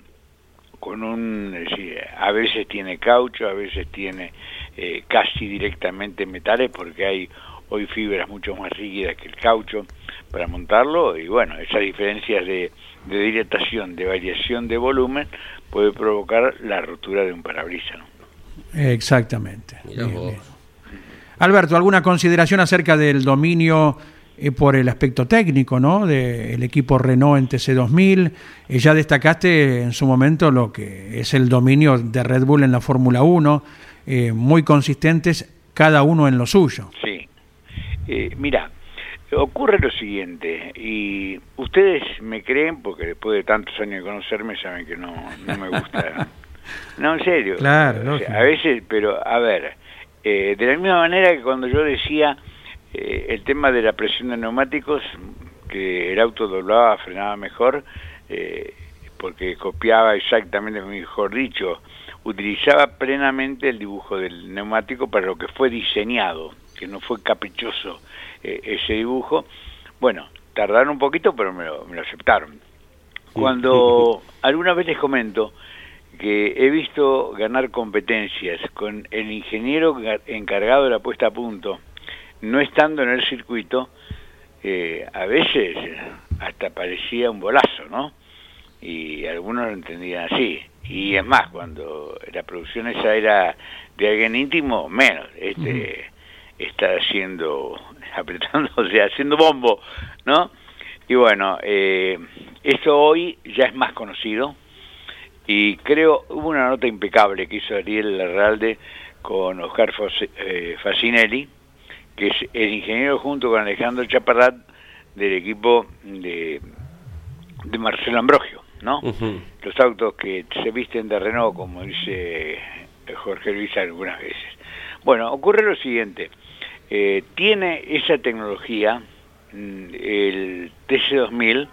con un, es decir, a veces tiene caucho, a veces tiene eh, casi directamente metales, porque hay hoy fibras mucho más rígidas que el caucho para montarlo, y bueno, esas diferencias de, de dilatación, de variación de volumen, puede provocar la rotura de un parabrisas. ¿no? Exactamente. Bien, bien. Alberto, ¿alguna consideración acerca del dominio eh, por el aspecto técnico, ¿no? Del equipo Renault en TC2000. Eh, ya destacaste en su momento lo que es el dominio de Red Bull en la Fórmula 1, eh, muy consistentes, cada uno en lo suyo. Sí. Eh, mira, ocurre lo siguiente, y ustedes me creen, porque después de tantos años de conocerme saben que no, no me gusta. no, en serio. Claro, O sea, a veces, pero a ver, eh, de la misma manera que cuando yo decía eh, el tema de la presión de neumáticos, que el auto doblaba, frenaba mejor, eh, porque copiaba exactamente, mejor dicho, utilizaba plenamente el dibujo del neumático para lo que fue diseñado, que no fue caprichoso eh, ese dibujo. Bueno, tardaron un poquito, pero me lo, me lo aceptaron. Cuando alguna vez les comento que he visto ganar competencias con el ingeniero ga- encargado de la puesta a punto, no estando en el circuito, eh, a veces hasta parecía un bolazo, ¿no? Y algunos lo entendían así. Y es más, cuando la producción esa era de alguien íntimo, menos. Este está haciendo, apretándose, haciendo bombo, ¿no? Y bueno, eh, esto hoy ya es más conocido y creo hubo una nota impecable que hizo Ariel Larralde con Oscar eh, Facinelli, que es el ingeniero junto con Alejandro Chaparrat del equipo de, de Marcelo Ambrogio, ¿no? Los autos que se visten de Renault, como dice Jorge Luis algunas veces. Bueno, ocurre lo siguiente, eh, tiene esa tecnología, mm, el TC2000,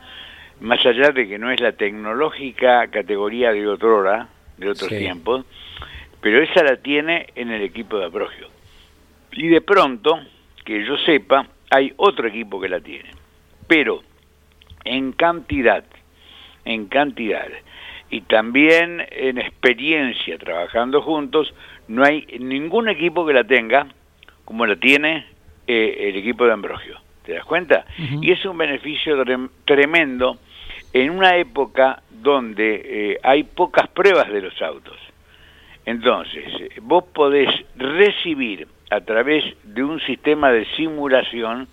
más allá de que no es la tecnológica categoría de otrora, de otros Sí. tiempos, pero esa la tiene en el equipo de Ambrogio. Y de pronto, que yo sepa, hay otro equipo que la tiene. Pero en cantidad, en cantidad, y también en experiencia trabajando juntos, no hay ningún equipo que la tenga como la tiene eh, el equipo de Ambrogio. ¿Te das cuenta? Y es un beneficio trem- tremendo en una época donde eh, hay pocas pruebas de los autos. Entonces, eh, vos podés recibir a través de un sistema de simulación,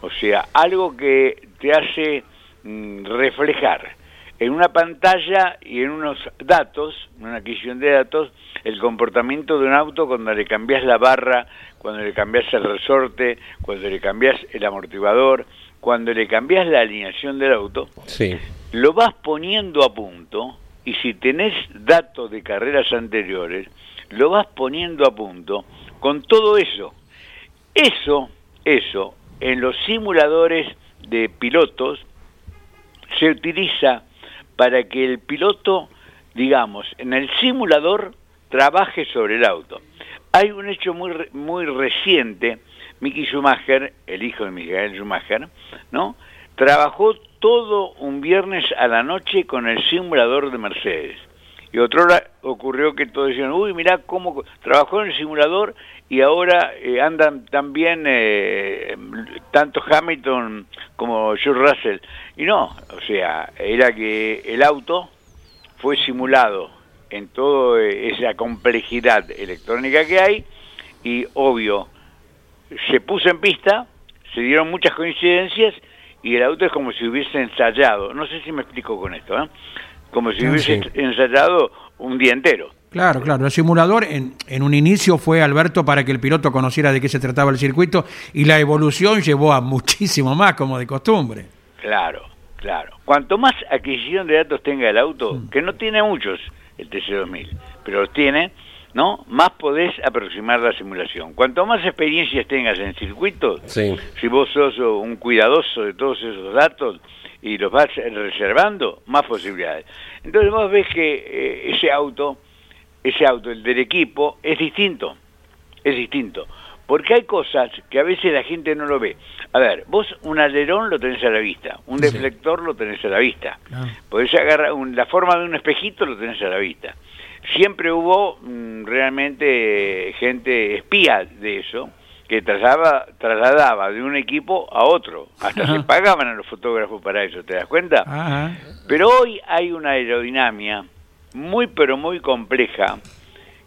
o sea, algo que te hace mm, reflejar en una pantalla y en unos datos, una adquisición de datos, el comportamiento de un auto cuando le cambias la barra, cuando le cambias el resorte, cuando le cambias el amortiguador, cuando le cambias la alineación del auto, Sí. lo vas poniendo a punto y si tenés datos de carreras anteriores, lo vas poniendo a punto con todo eso. Eso, eso, en los simuladores de pilotos se utiliza para que el piloto, digamos, en el simulador trabaje sobre el auto. Hay un hecho muy muy reciente, Mickey Schumacher, el hijo de Michael Schumacher, ¿no? Trabajó todo un viernes a la noche con el simulador de Mercedes. Y otra hora ocurrió que todos decían, uy, mirá cómo trabajó en el simulador y ahora eh, andan también eh, tanto Hamilton como George Russell. Y no, o sea, era que el auto fue simulado en toda esa complejidad electrónica que hay y obvio, se puso en pista, se dieron muchas coincidencias y el auto es como si hubiese ensayado. No sé si me explico con esto, ¿eh? Como si hubiese sí. ensayado un día entero. Claro, claro. El simulador en, en un inicio fue Alberto para que el piloto conociera de qué se trataba el circuito y la evolución llevó a muchísimo más, como de costumbre. Claro, claro. Cuanto más adquisición de datos tenga el auto, Mm. que no tiene muchos el TC2000, pero los tiene, ¿no? Más podés aproximar la simulación. Cuanto más experiencias tengas en circuitos, Sí. si vos sos un cuidadoso de todos esos datos y los vas reservando, más posibilidades. Entonces vos ves que eh, ese auto, ese auto, el del equipo, es distinto, es distinto. Porque hay cosas que a veces la gente no lo ve. A ver, vos un alerón lo tenés a la vista, un deflector lo tenés a la vista. Claro. Podés agarrar un- la forma de un espejito lo tenés a la vista. Siempre hubo mm, realmente gente espía de eso que trasladaba, trasladaba de un equipo a otro. Hasta se pagaban a los fotógrafos para eso, ¿te das cuenta? Ajá. Pero hoy hay una aerodinámica muy pero muy compleja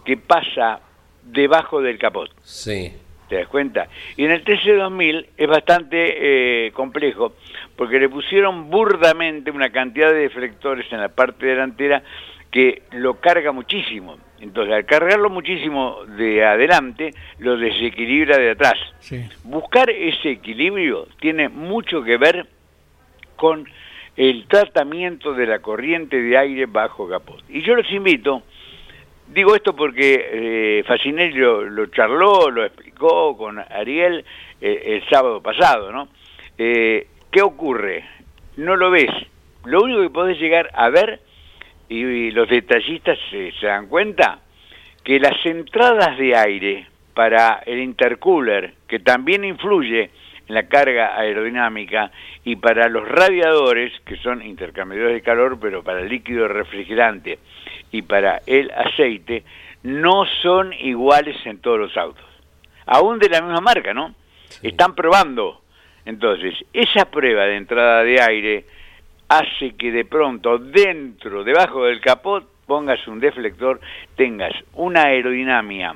que pasa debajo del capot. Sí. ¿Te das cuenta? Y en el TC2000 es bastante eh, complejo porque le pusieron burdamente una cantidad de deflectores en la parte delantera que lo carga muchísimo. Entonces, al cargarlo muchísimo de adelante, lo desequilibra de atrás. Sí. Buscar ese equilibrio tiene mucho que ver con el tratamiento de la corriente de aire bajo capot. Y yo los invito, digo esto porque eh, Facinelli lo, lo charló, lo explicó con Ariel eh, el sábado pasado, ¿no? Eh, ¿Qué ocurre? No lo ves. Lo único que podés llegar a ver, y, los detallistas se, se dan cuenta, que las entradas de aire para el intercooler, que también influye en la carga aerodinámica y para los radiadores, que son intercambiadores de calor, pero para el líquido refrigerante y para el aceite, no son iguales en todos los autos. Aún de la misma marca, ¿no? Están probando. Entonces, esa prueba de entrada de aire hace que de pronto dentro, debajo del capot, pongas un deflector, tengas una aerodinámica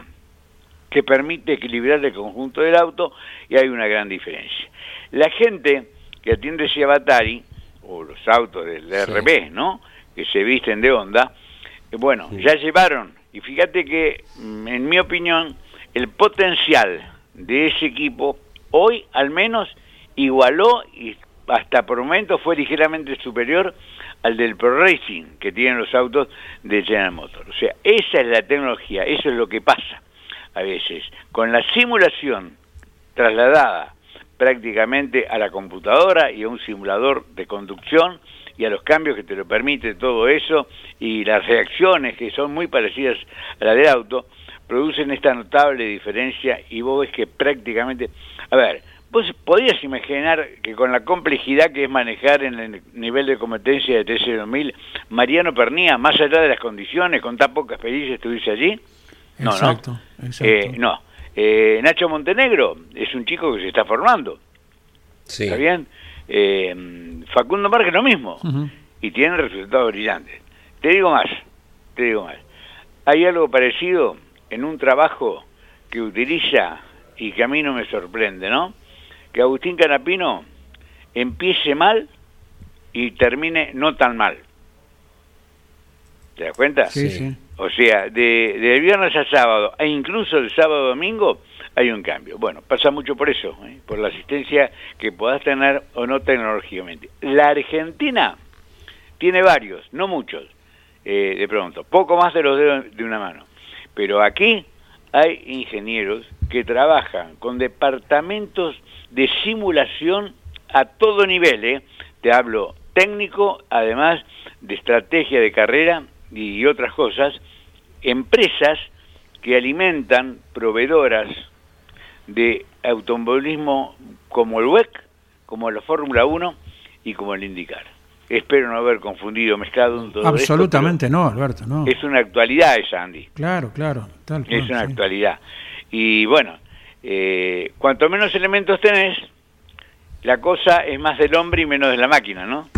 que permite equilibrar el conjunto del auto y hay una gran diferencia. La gente que atiende ese Avatari, o los autos del RB, ¿no? Que se visten de onda, eh, bueno, ya llevaron, y fíjate que, mm, en mi opinión, el potencial de ese equipo hoy al menos igualó y hasta por momentos fue ligeramente superior al del Pro Racing que tienen los autos de General Motors. O sea, esa es la tecnología, eso es lo que pasa a veces. Con la simulación trasladada prácticamente a la computadora y a un simulador de conducción y a los cambios que te lo permite todo eso y las reacciones que son muy parecidas a la del auto, producen esta notable diferencia y vos ves que prácticamente... A ver, vos podías imaginar que con la complejidad que es manejar en el nivel de competencia de TC2000, Mariano Pernía, más allá de las condiciones, con tan poca experiencia, estuviese allí. No, exacto, no. exacto. Eh, no. Eh, Nacho Montenegro es un chico que se está formando. Sí. ¿Está bien? Eh, Facundo Márquez lo mismo. Y tiene resultados brillantes. Te digo más, te digo más. Hay algo parecido en un trabajo que utiliza y que a mí no me sorprende, ¿no? Que Agustín Canapino empiece mal y termine no tan mal. ¿Te das cuenta? Sí, sí. O sea, de, de viernes a sábado, e incluso el sábado domingo, hay un cambio. Bueno, pasa mucho por eso, ¿eh? por la asistencia que puedas tener o no tecnológicamente. La Argentina tiene varios, no muchos, eh, de pronto, poco más de los dedos de una mano. Pero aquí hay ingenieros que trabajan con departamentos de simulación a todo nivel, ¿eh? te hablo técnico, además de estrategia de carrera y otras cosas, empresas que alimentan proveedoras de automovilismo como el WEC, como la Fórmula 1 y como el IndyCar. Espero no haber confundido, mezclado en todo esto, Absolutamente no, Alberto, no. Es una actualidad esa, Andy. Claro, claro. Tal cual, Es una sí. actualidad. Y bueno, eh, cuanto menos elementos tenés, la cosa es más del hombre y menos de la máquina, ¿no?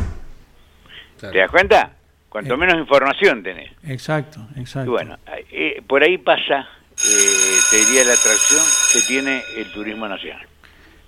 Claro. ¿Te das cuenta? Cuanto Eh. menos información tenés. Exacto, Y exacto. bueno, eh, por ahí pasa, eh, te diría, la atracción que tiene el turismo nacional.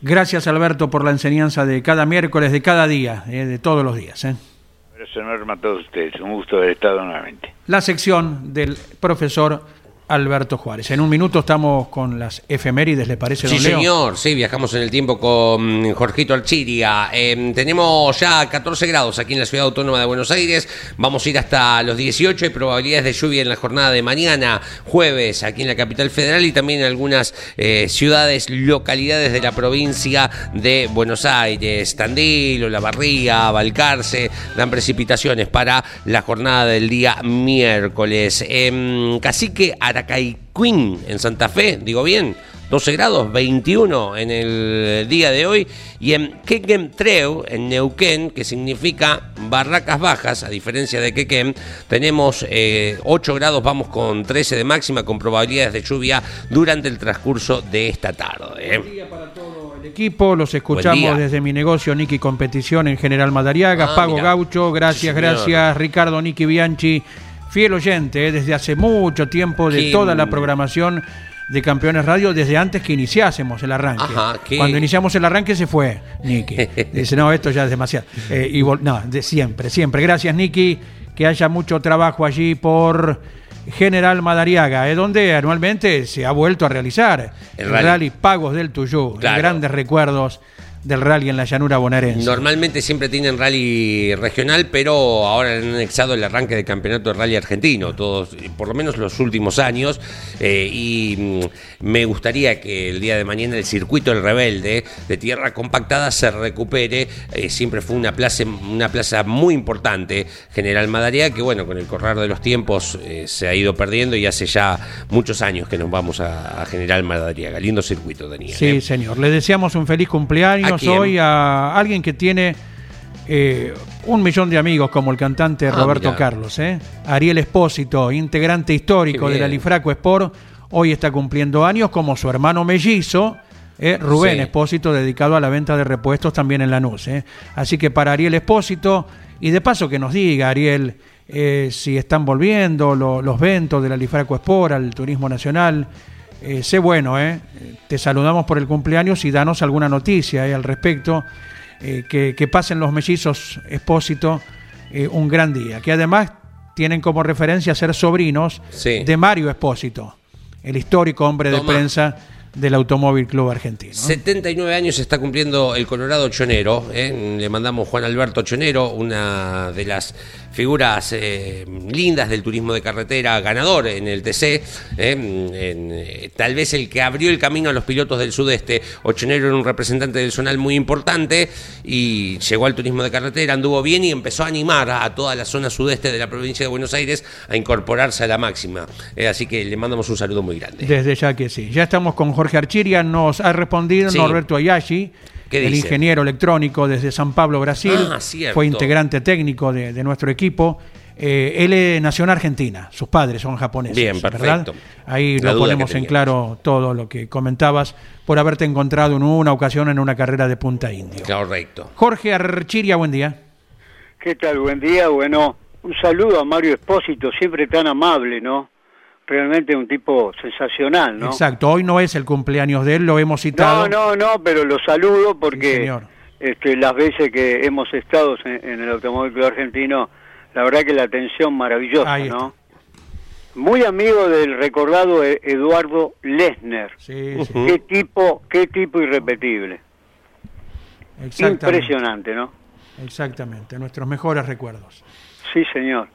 Gracias, Alberto, por la enseñanza de cada miércoles, de cada día, de todos los días. eh. Un abrazo enorme a todos ustedes. Un gusto haber estado nuevamente. La sección del profesor Alberto Juárez. En un minuto estamos con las efemérides, ¿le parece, Sí, don Leo? señor, sí, viajamos en el tiempo con Jorgito Archiria. Eh, tenemos ya 14 grados aquí en la ciudad autónoma de Buenos Aires. Vamos a ir hasta los 18. Hay probabilidades de lluvia en la jornada de mañana, jueves, aquí en la capital federal y también en algunas eh, ciudades, localidades de la provincia de Buenos Aires. Tandil, Olavarría, Balcarce, dan precipitaciones para la jornada del día miércoles. En Cacique, Aracaiquín, en Santa Fe, digo bien. 12 grados, 21 en el día de hoy. Y en Quequemtreu, en Neuquén, que significa barracas bajas, a diferencia de Quequem, tenemos eh, 8 grados, vamos con 13 de máxima, con probabilidades de lluvia durante el transcurso de esta tarde. ¿eh? día para todo el equipo. Los Buen escuchamos desde mi negocio Niki Competición en General Madariaga. Ah, Pago mirá. Gaucho, gracias, Sí, gracias. Ricardo Niki Bianchi, fiel oyente eh, desde hace mucho tiempo de Qué- toda la programación de Campeones Radio, desde antes que iniciásemos el arranque. Ajá, Cuando iniciamos el arranque se fue Niki. Dice, no, esto ya es demasiado. Eh, y no, de siempre, siempre. Gracias, Niki. Que haya mucho trabajo allí por General Madariaga, eh, donde anualmente se ha vuelto a realizar El el rally. rally Pagos del Tuyú. Claro. Grandes recuerdos del rally en la llanura bonaerense. Normalmente siempre tienen rally regional, pero ahora han anexado el arranque del campeonato de rally argentino, todos, por lo menos los últimos años. Eh, y mm, me gustaría que el día de mañana el circuito El Rebelde de tierra compactada se recupere. Eh, siempre fue una plaza, una plaza muy importante, General Madariaga, que bueno, con el correr de los tiempos eh, se ha ido perdiendo y hace ya muchos años que nos vamos a, General Madariaga. Lindo circuito, Daniel. Sí, señor. Le deseamos un feliz cumpleaños hoy a alguien que tiene eh, un millón de amigos como el cantante ah, Roberto Carlos. ¿eh? Ariel Espósito, integrante histórico de la Lifraco Sport, hoy está cumpliendo años como su hermano mellizo. ¿eh? Rubén Espósito, dedicado a la venta de repuestos también en Lanús. Así que para Ariel Espósito, y de paso que nos diga, Ariel, si están volviendo los ventos de la Lifraco Sport al turismo nacional, eh, sé bueno, eh. te saludamos por el cumpleaños y danos alguna noticia eh, al respecto. Que, pasen los mellizos Espósito un gran día. Que además tienen como referencia ser sobrinos de Mario Espósito, el histórico hombre de prensa del Automóvil Club Argentino. 79 años está cumpliendo el Colorado Chonero. Le mandamos Juan Alberto Chonero, una de las figuras eh, lindas del turismo de carretera, ganador en el TC, eh, eh, tal vez el que abrió el camino a los pilotos del sudeste. Ochonero era un representante del zonal muy importante y llegó al turismo de carretera, anduvo bien y empezó a animar a toda la zona sudeste de la provincia de Buenos Aires a incorporarse a la máxima. así que le mandamos un saludo muy grande. Desde ya que sí. Ya estamos con Jorge Archiria, nos ha respondido Norberto Ayashi el ingeniero electrónico desde San Pablo, Brasil. Ah, fue integrante técnico de, nuestro equipo. Eh, él nació en Argentina, sus padres son japoneses. Bien, perfecto. Ahí lo ponemos en claro todo lo que comentabas por haberte encontrado en una ocasión en una carrera de Punta Indio. Correcto. Jorge Archiria, buen día. ¿Qué tal? Buen día. Bueno, un saludo a Mario Espósito, siempre tan amable, ¿no? Realmente un tipo sensacional, ¿no? Exacto, hoy no es el cumpleaños de él, lo hemos citado. No, no, no, pero lo saludo porque este, las veces que hemos estado en, el Automóvil Club Argentino, la verdad que la atención maravillosa, ¿no? Muy amigo del recordado e-, Eduardo Lesner. Sí, Qué tipo, qué tipo irrepetible. Impresionante, ¿no? Exactamente, nuestros mejores recuerdos. Sí, señor.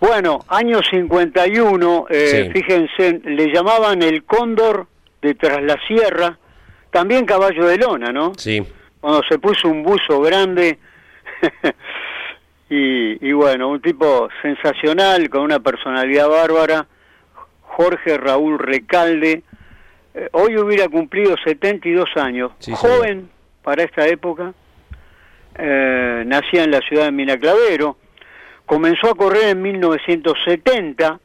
Bueno, año 51, eh, fíjense, le llamaban el cóndor de Tras la Sierra, también caballo de lona, ¿no? Sí. Cuando se puso un buzo grande y, bueno, un tipo sensacional, con una personalidad bárbara, Jorge Raúl Recalde, eh, hoy hubiera cumplido 72 años, joven para esta época, eh, nacía en la ciudad de Minaclavero, comenzó a correr en 1970,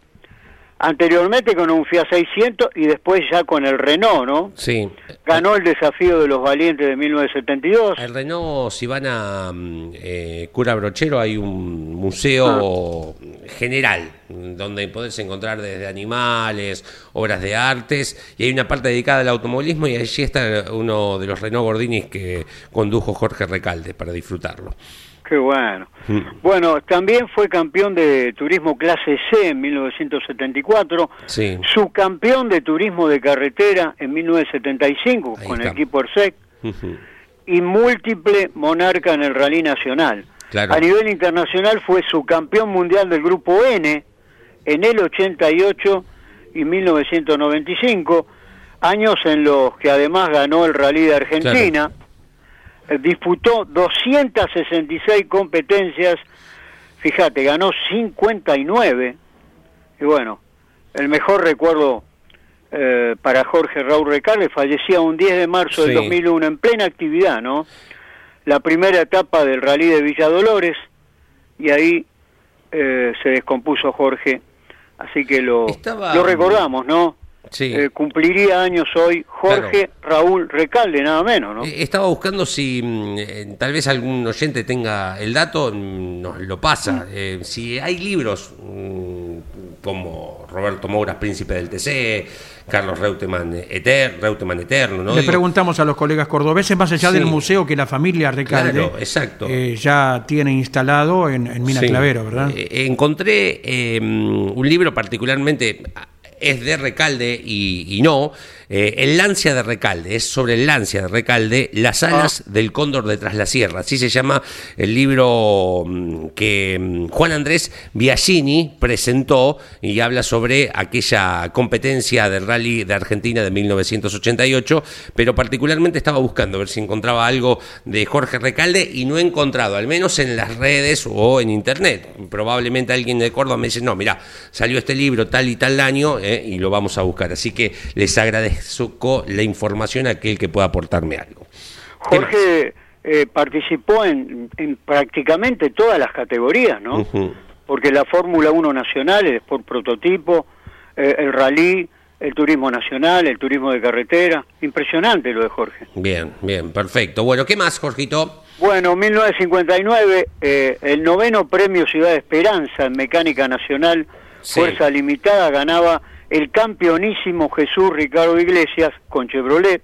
anteriormente con un Fiat 600 y después ya con el Renault, ¿no? Sí. Ganó el desafío de los valientes de 1972. El Renault, si van a mm, eh, Cura Brochero, hay un museo ah. general donde podés encontrar desde animales, obras de artes, y hay una parte dedicada al automovilismo y allí está uno de los Renault Gordinis que condujo Jorge Recalde para disfrutarlo. Qué bueno. Mm. Bueno, también fue campeón de turismo clase C en 1974, sí. subcampeón de turismo de carretera en 1975 con el equipo ERSEC y múltiple monarca en el rally nacional. A nivel internacional fue subcampeón mundial del grupo N en el 88 y 1995, años en los que además ganó el rally de Argentina. Disputó 266 competencias, fíjate, ganó 59, y bueno, el mejor recuerdo eh, para Jorge Raúl Recalde, fallecía un 10 de marzo del 2001 en plena actividad, ¿no? La primera etapa del rally de Villa Dolores, y ahí eh, se descompuso Jorge, así que lo, lo recordamos, ¿no? Eh, cumpliría años hoy Jorge Raúl Recalde, nada menos, ¿no? Eh, estaba buscando si mm, eh, tal vez algún oyente tenga el dato, mm, nos lo pasa. Mm. si hay libros como Roberto Mouras, Príncipe del TC, Carlos Reutemann, Eter, Reutemann Eterno, ¿no? Le preguntamos a los colegas cordobeses, más allá del museo que la familia Recalde exacto. ya tiene instalado en, Mina Clavero, ¿verdad? encontré un libro particularmente es de Recalde y, no. Eh, el Lancia de Recalde, es sobre el Lancia de Recalde, Las alas ah. del cóndor de Tras la Sierra. Así se llama el libro mm, que mm, Juan Andrés Biagini presentó y habla sobre aquella competencia del rally de Argentina de 1988, pero particularmente estaba buscando ver si encontraba algo de Jorge Recalde y no he encontrado, al menos en las redes o en internet. Probablemente alguien de Córdoba me dice, no, mira, salió este libro tal y tal año eh, y lo vamos a buscar. Así que les agradezco la información a aquel que pueda aportarme algo. Jorge eh, participó en, prácticamente todas las categorías, ¿no? Porque la Fórmula 1 nacional, el Sport Prototipo, eh, el Rally, el turismo nacional, el turismo de carretera. Impresionante lo de Jorge. Bien, bien, perfecto. Bueno, ¿qué más, Jorgito? Bueno, 1959, eh, el noveno premio Ciudad de Esperanza en Mecánica Nacional, Fuerza Limitada, ganaba el campeonísimo Jesús Ricardo Iglesias con Chevrolet.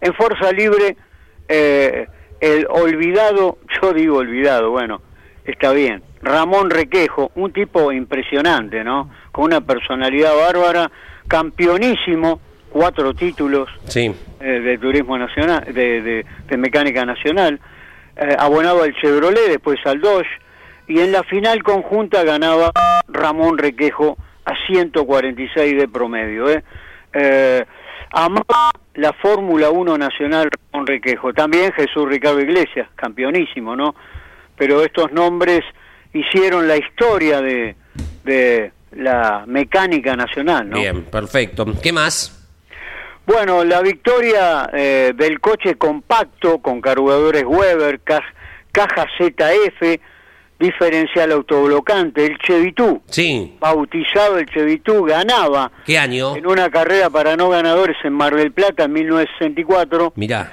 En Fuerza Libre, eh, el olvidado, yo digo olvidado, bueno, está bien, Ramón Requejo, un tipo impresionante, ¿no? Con una personalidad bárbara, campeonísimo, cuatro títulos sí. Eh, de turismo nacional, de, de mecánica nacional eh, abonado al Chevrolet, después al Dodge, y en la final conjunta ganaba Ramón Requejo a 146 de promedio. ¿eh? Eh, amaba la Fórmula 1 Nacional Ramón Requejo, también Jesús Ricardo Iglesias, campeonísimo, ¿no? Pero estos nombres hicieron la historia de, de la mecánica nacional, ¿no? Bien, perfecto. ¿Qué más? Bueno, la victoria eh, del coche compacto con carburadores Weber, caja ZF, diferencial autoblocante, el Chevitú. Sí. Bautizado el Chevitú, ganaba. ¿Qué año? En una carrera para no ganadores en Mar del Plata en 1964. Mirá.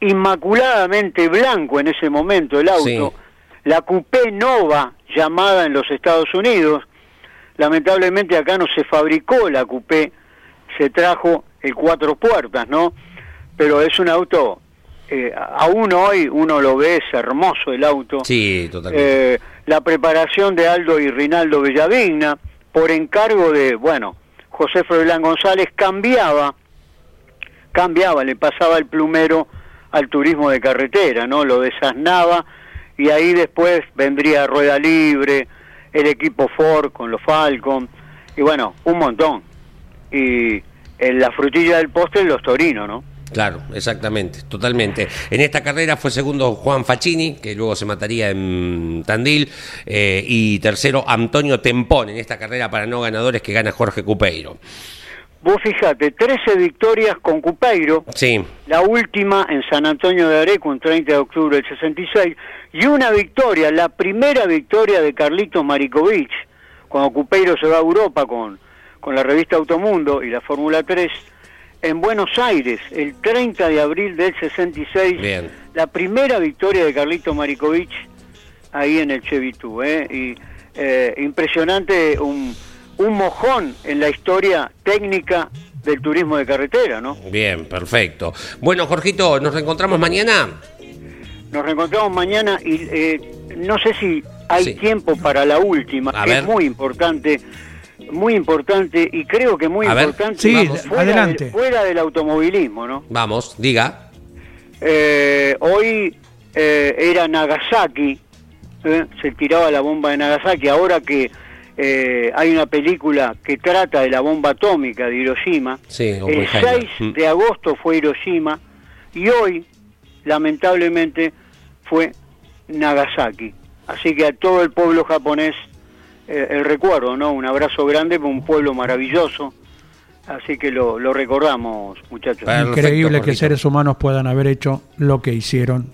Inmaculadamente blanco en ese momento el auto. La Coupé Nova, llamada en los Estados Unidos. Lamentablemente acá no se fabricó la Coupé, se trajo el cuatro puertas, ¿no? Pero es un auto, eh, aún hoy uno lo ve, es hermoso el auto. Sí, totalmente. Eh, la preparación de Aldo y Rinaldo Bellavigna, por encargo de, bueno, José Froilán González, cambiaba, cambiaba, le pasaba el plumero al turismo de carretera, ¿no? Lo desasnaba y ahí después vendría Rueda Libre, el equipo Ford con los Falcon, y bueno, un montón. Y en la frutilla del postre los torinos, ¿no? Claro, exactamente, totalmente. En esta carrera fue segundo Juan Facchini, que luego se mataría en Tandil, eh, y tercero Antonio Tempón en esta carrera para no ganadores que gana Jorge Cupeiro. Vos fijate, 13 victorias con Cupeiro, sí. la última en San Antonio de Areco, un 30 de octubre del 66, y una victoria, la primera victoria de Carlitos Marikovich, cuando Cupeiro se va a Europa con con la revista Automundo y la Fórmula 3 en Buenos Aires, el 30 de abril del 66. La primera victoria de Carlito Marikovich ahí en el Chevitú. ¿eh? Y eh, impresionante, un, un mojón en la historia técnica del turismo de carretera, ¿no? Bien, perfecto. Bueno, Jorgito, ¿nos reencontramos mañana? Nos reencontramos mañana y eh, no sé si hay tiempo para la última, que es muy importante muy importante y creo que muy importante sí, fuera, adelante. fuera del automovilismo, ¿no? Vamos, diga. Eh, hoy eh, era Nagasaki, ¿eh? se tiraba la bomba de Nagasaki, ahora que hay una película que trata de la bomba atómica de Hiroshima, el 6 mm. de agosto fue Hiroshima y hoy, lamentablemente, fue Nagasaki. Así que a todo el pueblo japonés eh, el recuerdo, ¿no? Un abrazo grande por un pueblo maravilloso. Así que lo, recordamos, muchachos. Increíble que seres humanos puedan haber hecho lo que hicieron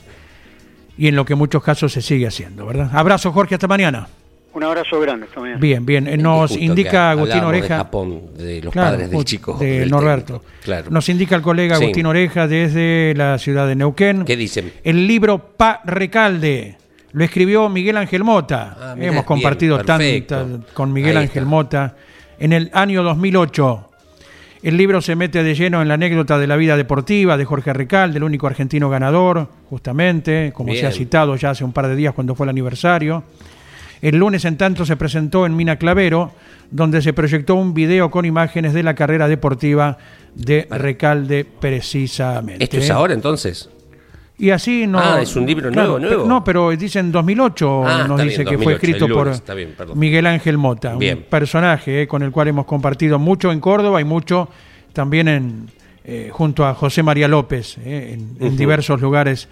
y en lo que en muchos casos se sigue haciendo, ¿verdad? Abrazo, Jorge, hasta mañana. Un abrazo grande, hasta mañana. Bien, bien. Nos indica Agustín Oreja. De Japón, de los padres del chico. De Norberto. Claro. Nos indica el colega Agustín Oreja desde la ciudad de Neuquén. ¿Qué dicen? El libro Pa Recalde lo escribió Miguel Ángel Mota. Ah, Hemos compartido tanto con Miguel Ángel Mota. En el año 2008, el libro se mete de lleno en la anécdota de la vida deportiva de Jorge Recal, del único argentino ganador, justamente, como se ha citado ya hace un par de días cuando fue el aniversario. El lunes, en tanto, se presentó en Mina Clavero, donde se proyectó un video con imágenes de la carrera deportiva de Recalde precisamente. ¿Esto es ahora entonces? Y así no. Ah, es un libro nuevo, nuevo. no, pero dice en 2008, Ah, nos dice bien, que fue 2008, escrito por bien. Miguel Ángel Mota, Bien. un personaje eh, con el cual hemos compartido mucho en Córdoba y mucho también en, eh, junto a José María López eh, en, en diversos lugares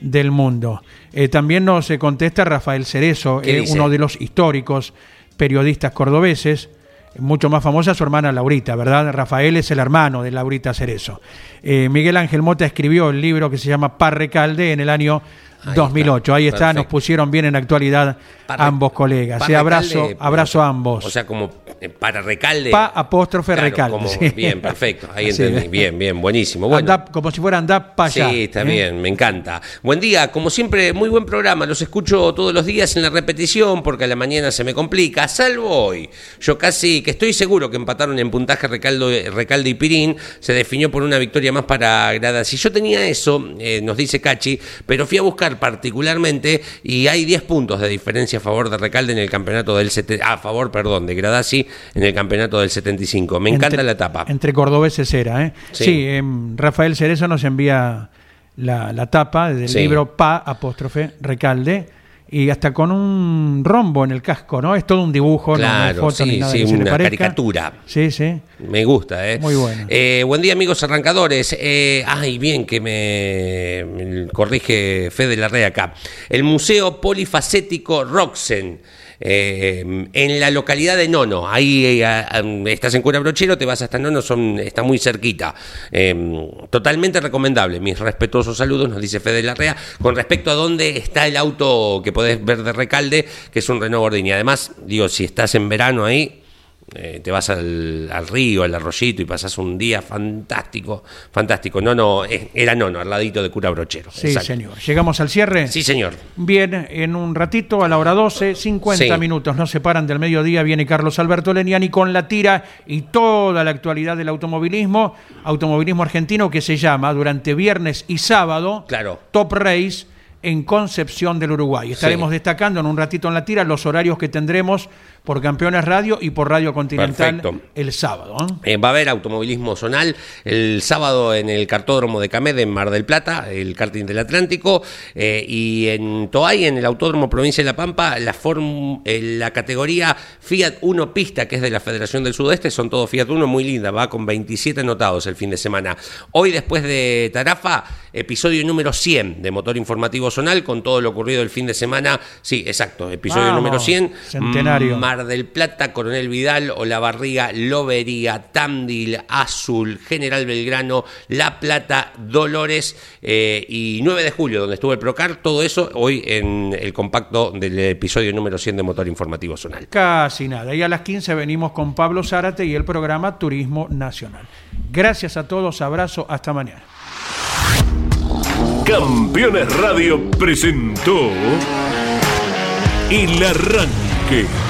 del mundo. Eh, también nos contesta Rafael Cerezo, uno de los históricos periodistas cordobeses, mucho más famosa su hermana Laurita, ¿verdad? Rafael es el hermano de Laurita Cerezo. Eh, Miguel Ángel Mota escribió el libro que se llama Parrecalde en el año Ahí 2008. está, Ahí está, nos pusieron bien en actualidad ambos colegas. Abrazo, abrazo a ambos. O sea, como eh, para recalde. Pa apóstrofe Claro, recalde. como- sí. Bien, perfecto. Ahí Sí. entendí. Bien, bien, buenísimo. Bueno. Andá- como si fuera andar para allá. Sí, está ¿eh? bien, me encanta. Buen día, como siempre, muy buen programa. Los escucho todos los días en la repetición porque a la mañana se me complica, salvo hoy. Yo casi que estoy seguro que empataron en puntaje Recaldo, Recalde y Pirín. Se definió por una victoria más para Gradas. Y yo tenía eso, eh, nos dice Cachi, pero fui a buscar particularmente y hay 10 puntos de diferencia a favor de Recalde en el campeonato del... sete- a favor, perdón, de Gradasi en el campeonato del 75. Me encanta Entre- la etapa. Entre cordobeses era, ¿eh? Sí. Sí, em, Rafael Cerezo nos envía la, la tapa del Sí. libro Pa, apóstrofe, Recalde, y hasta con un rombo en el casco, ¿no? Es todo un dibujo, no- no, Claro, foto ni sí, nada sí, que una caricatura. Sí, sí. Me gusta, ¿eh? Muy bueno. Eh, buen día, amigos arrancadores. Eh, ay, bien que me, me corrige Fede Larrea acá. El Museo Polifacético Roxen. Eh, en la localidad de Nono, ahí eh, estás en Cura Brochero, te vas hasta Nono, son, está muy cerquita. Eh, totalmente recomendable. Mis respetuosos saludos, nos dice Fede Larrea, con respecto a dónde está el auto que podés ver de Recalde, que es un Renault Gordini. Además, digo, si estás en verano ahí, eh, te vas al, al río, al arroyito y pasas un día fantástico, fantástico. No, no, era Nono, al ladito de Cura Brochero. Sí, Exacto. señor. ¿Llegamos al cierre? Sí, señor. Bien, en un ratito, a la hora 12, 50 Sí. minutos nos separan del mediodía, viene Carlos Alberto Leniani con la tira y toda la actualidad del automovilismo, automovilismo argentino que se llama durante viernes y sábado Claro. Top Race en Concepción del Uruguay. Estaremos Sí. destacando en un ratito en la tira los horarios que tendremos por Campeones Radio y por Radio Continental Perfecto. el sábado. ¿eh? Eh, va a haber automovilismo zonal el sábado en el cartódromo de Camed en Mar del Plata, el karting del Atlántico, eh, y en Toay, en el Autódromo Provincia de La Pampa, la, form- eh, la categoría Fiat 1 Pista, que es de la Federación del Sudeste, son todos Fiat 1, muy linda, va con 27 anotados el fin de semana. Hoy, después de Tarafa, episodio número 100 de Motor Informativo Zonal, con todo lo ocurrido el fin de semana. Sí, exacto, episodio Vamos, número 100. centenario. Mar del Plata, Coronel Vidal, Olavarriga, Lobería, Tandil, Azul, General Belgrano, La Plata, Dolores eh, y 9 de julio, donde estuvo el Procar. Todo eso hoy en el compacto del episodio número 100 de Motor Informativo Zonal. Casi nada. Y a las 15 venimos con Pablo Zárate y el programa Turismo Nacional. Gracias a todos, abrazo, hasta mañana. Campeones Radio presentó El Arranque.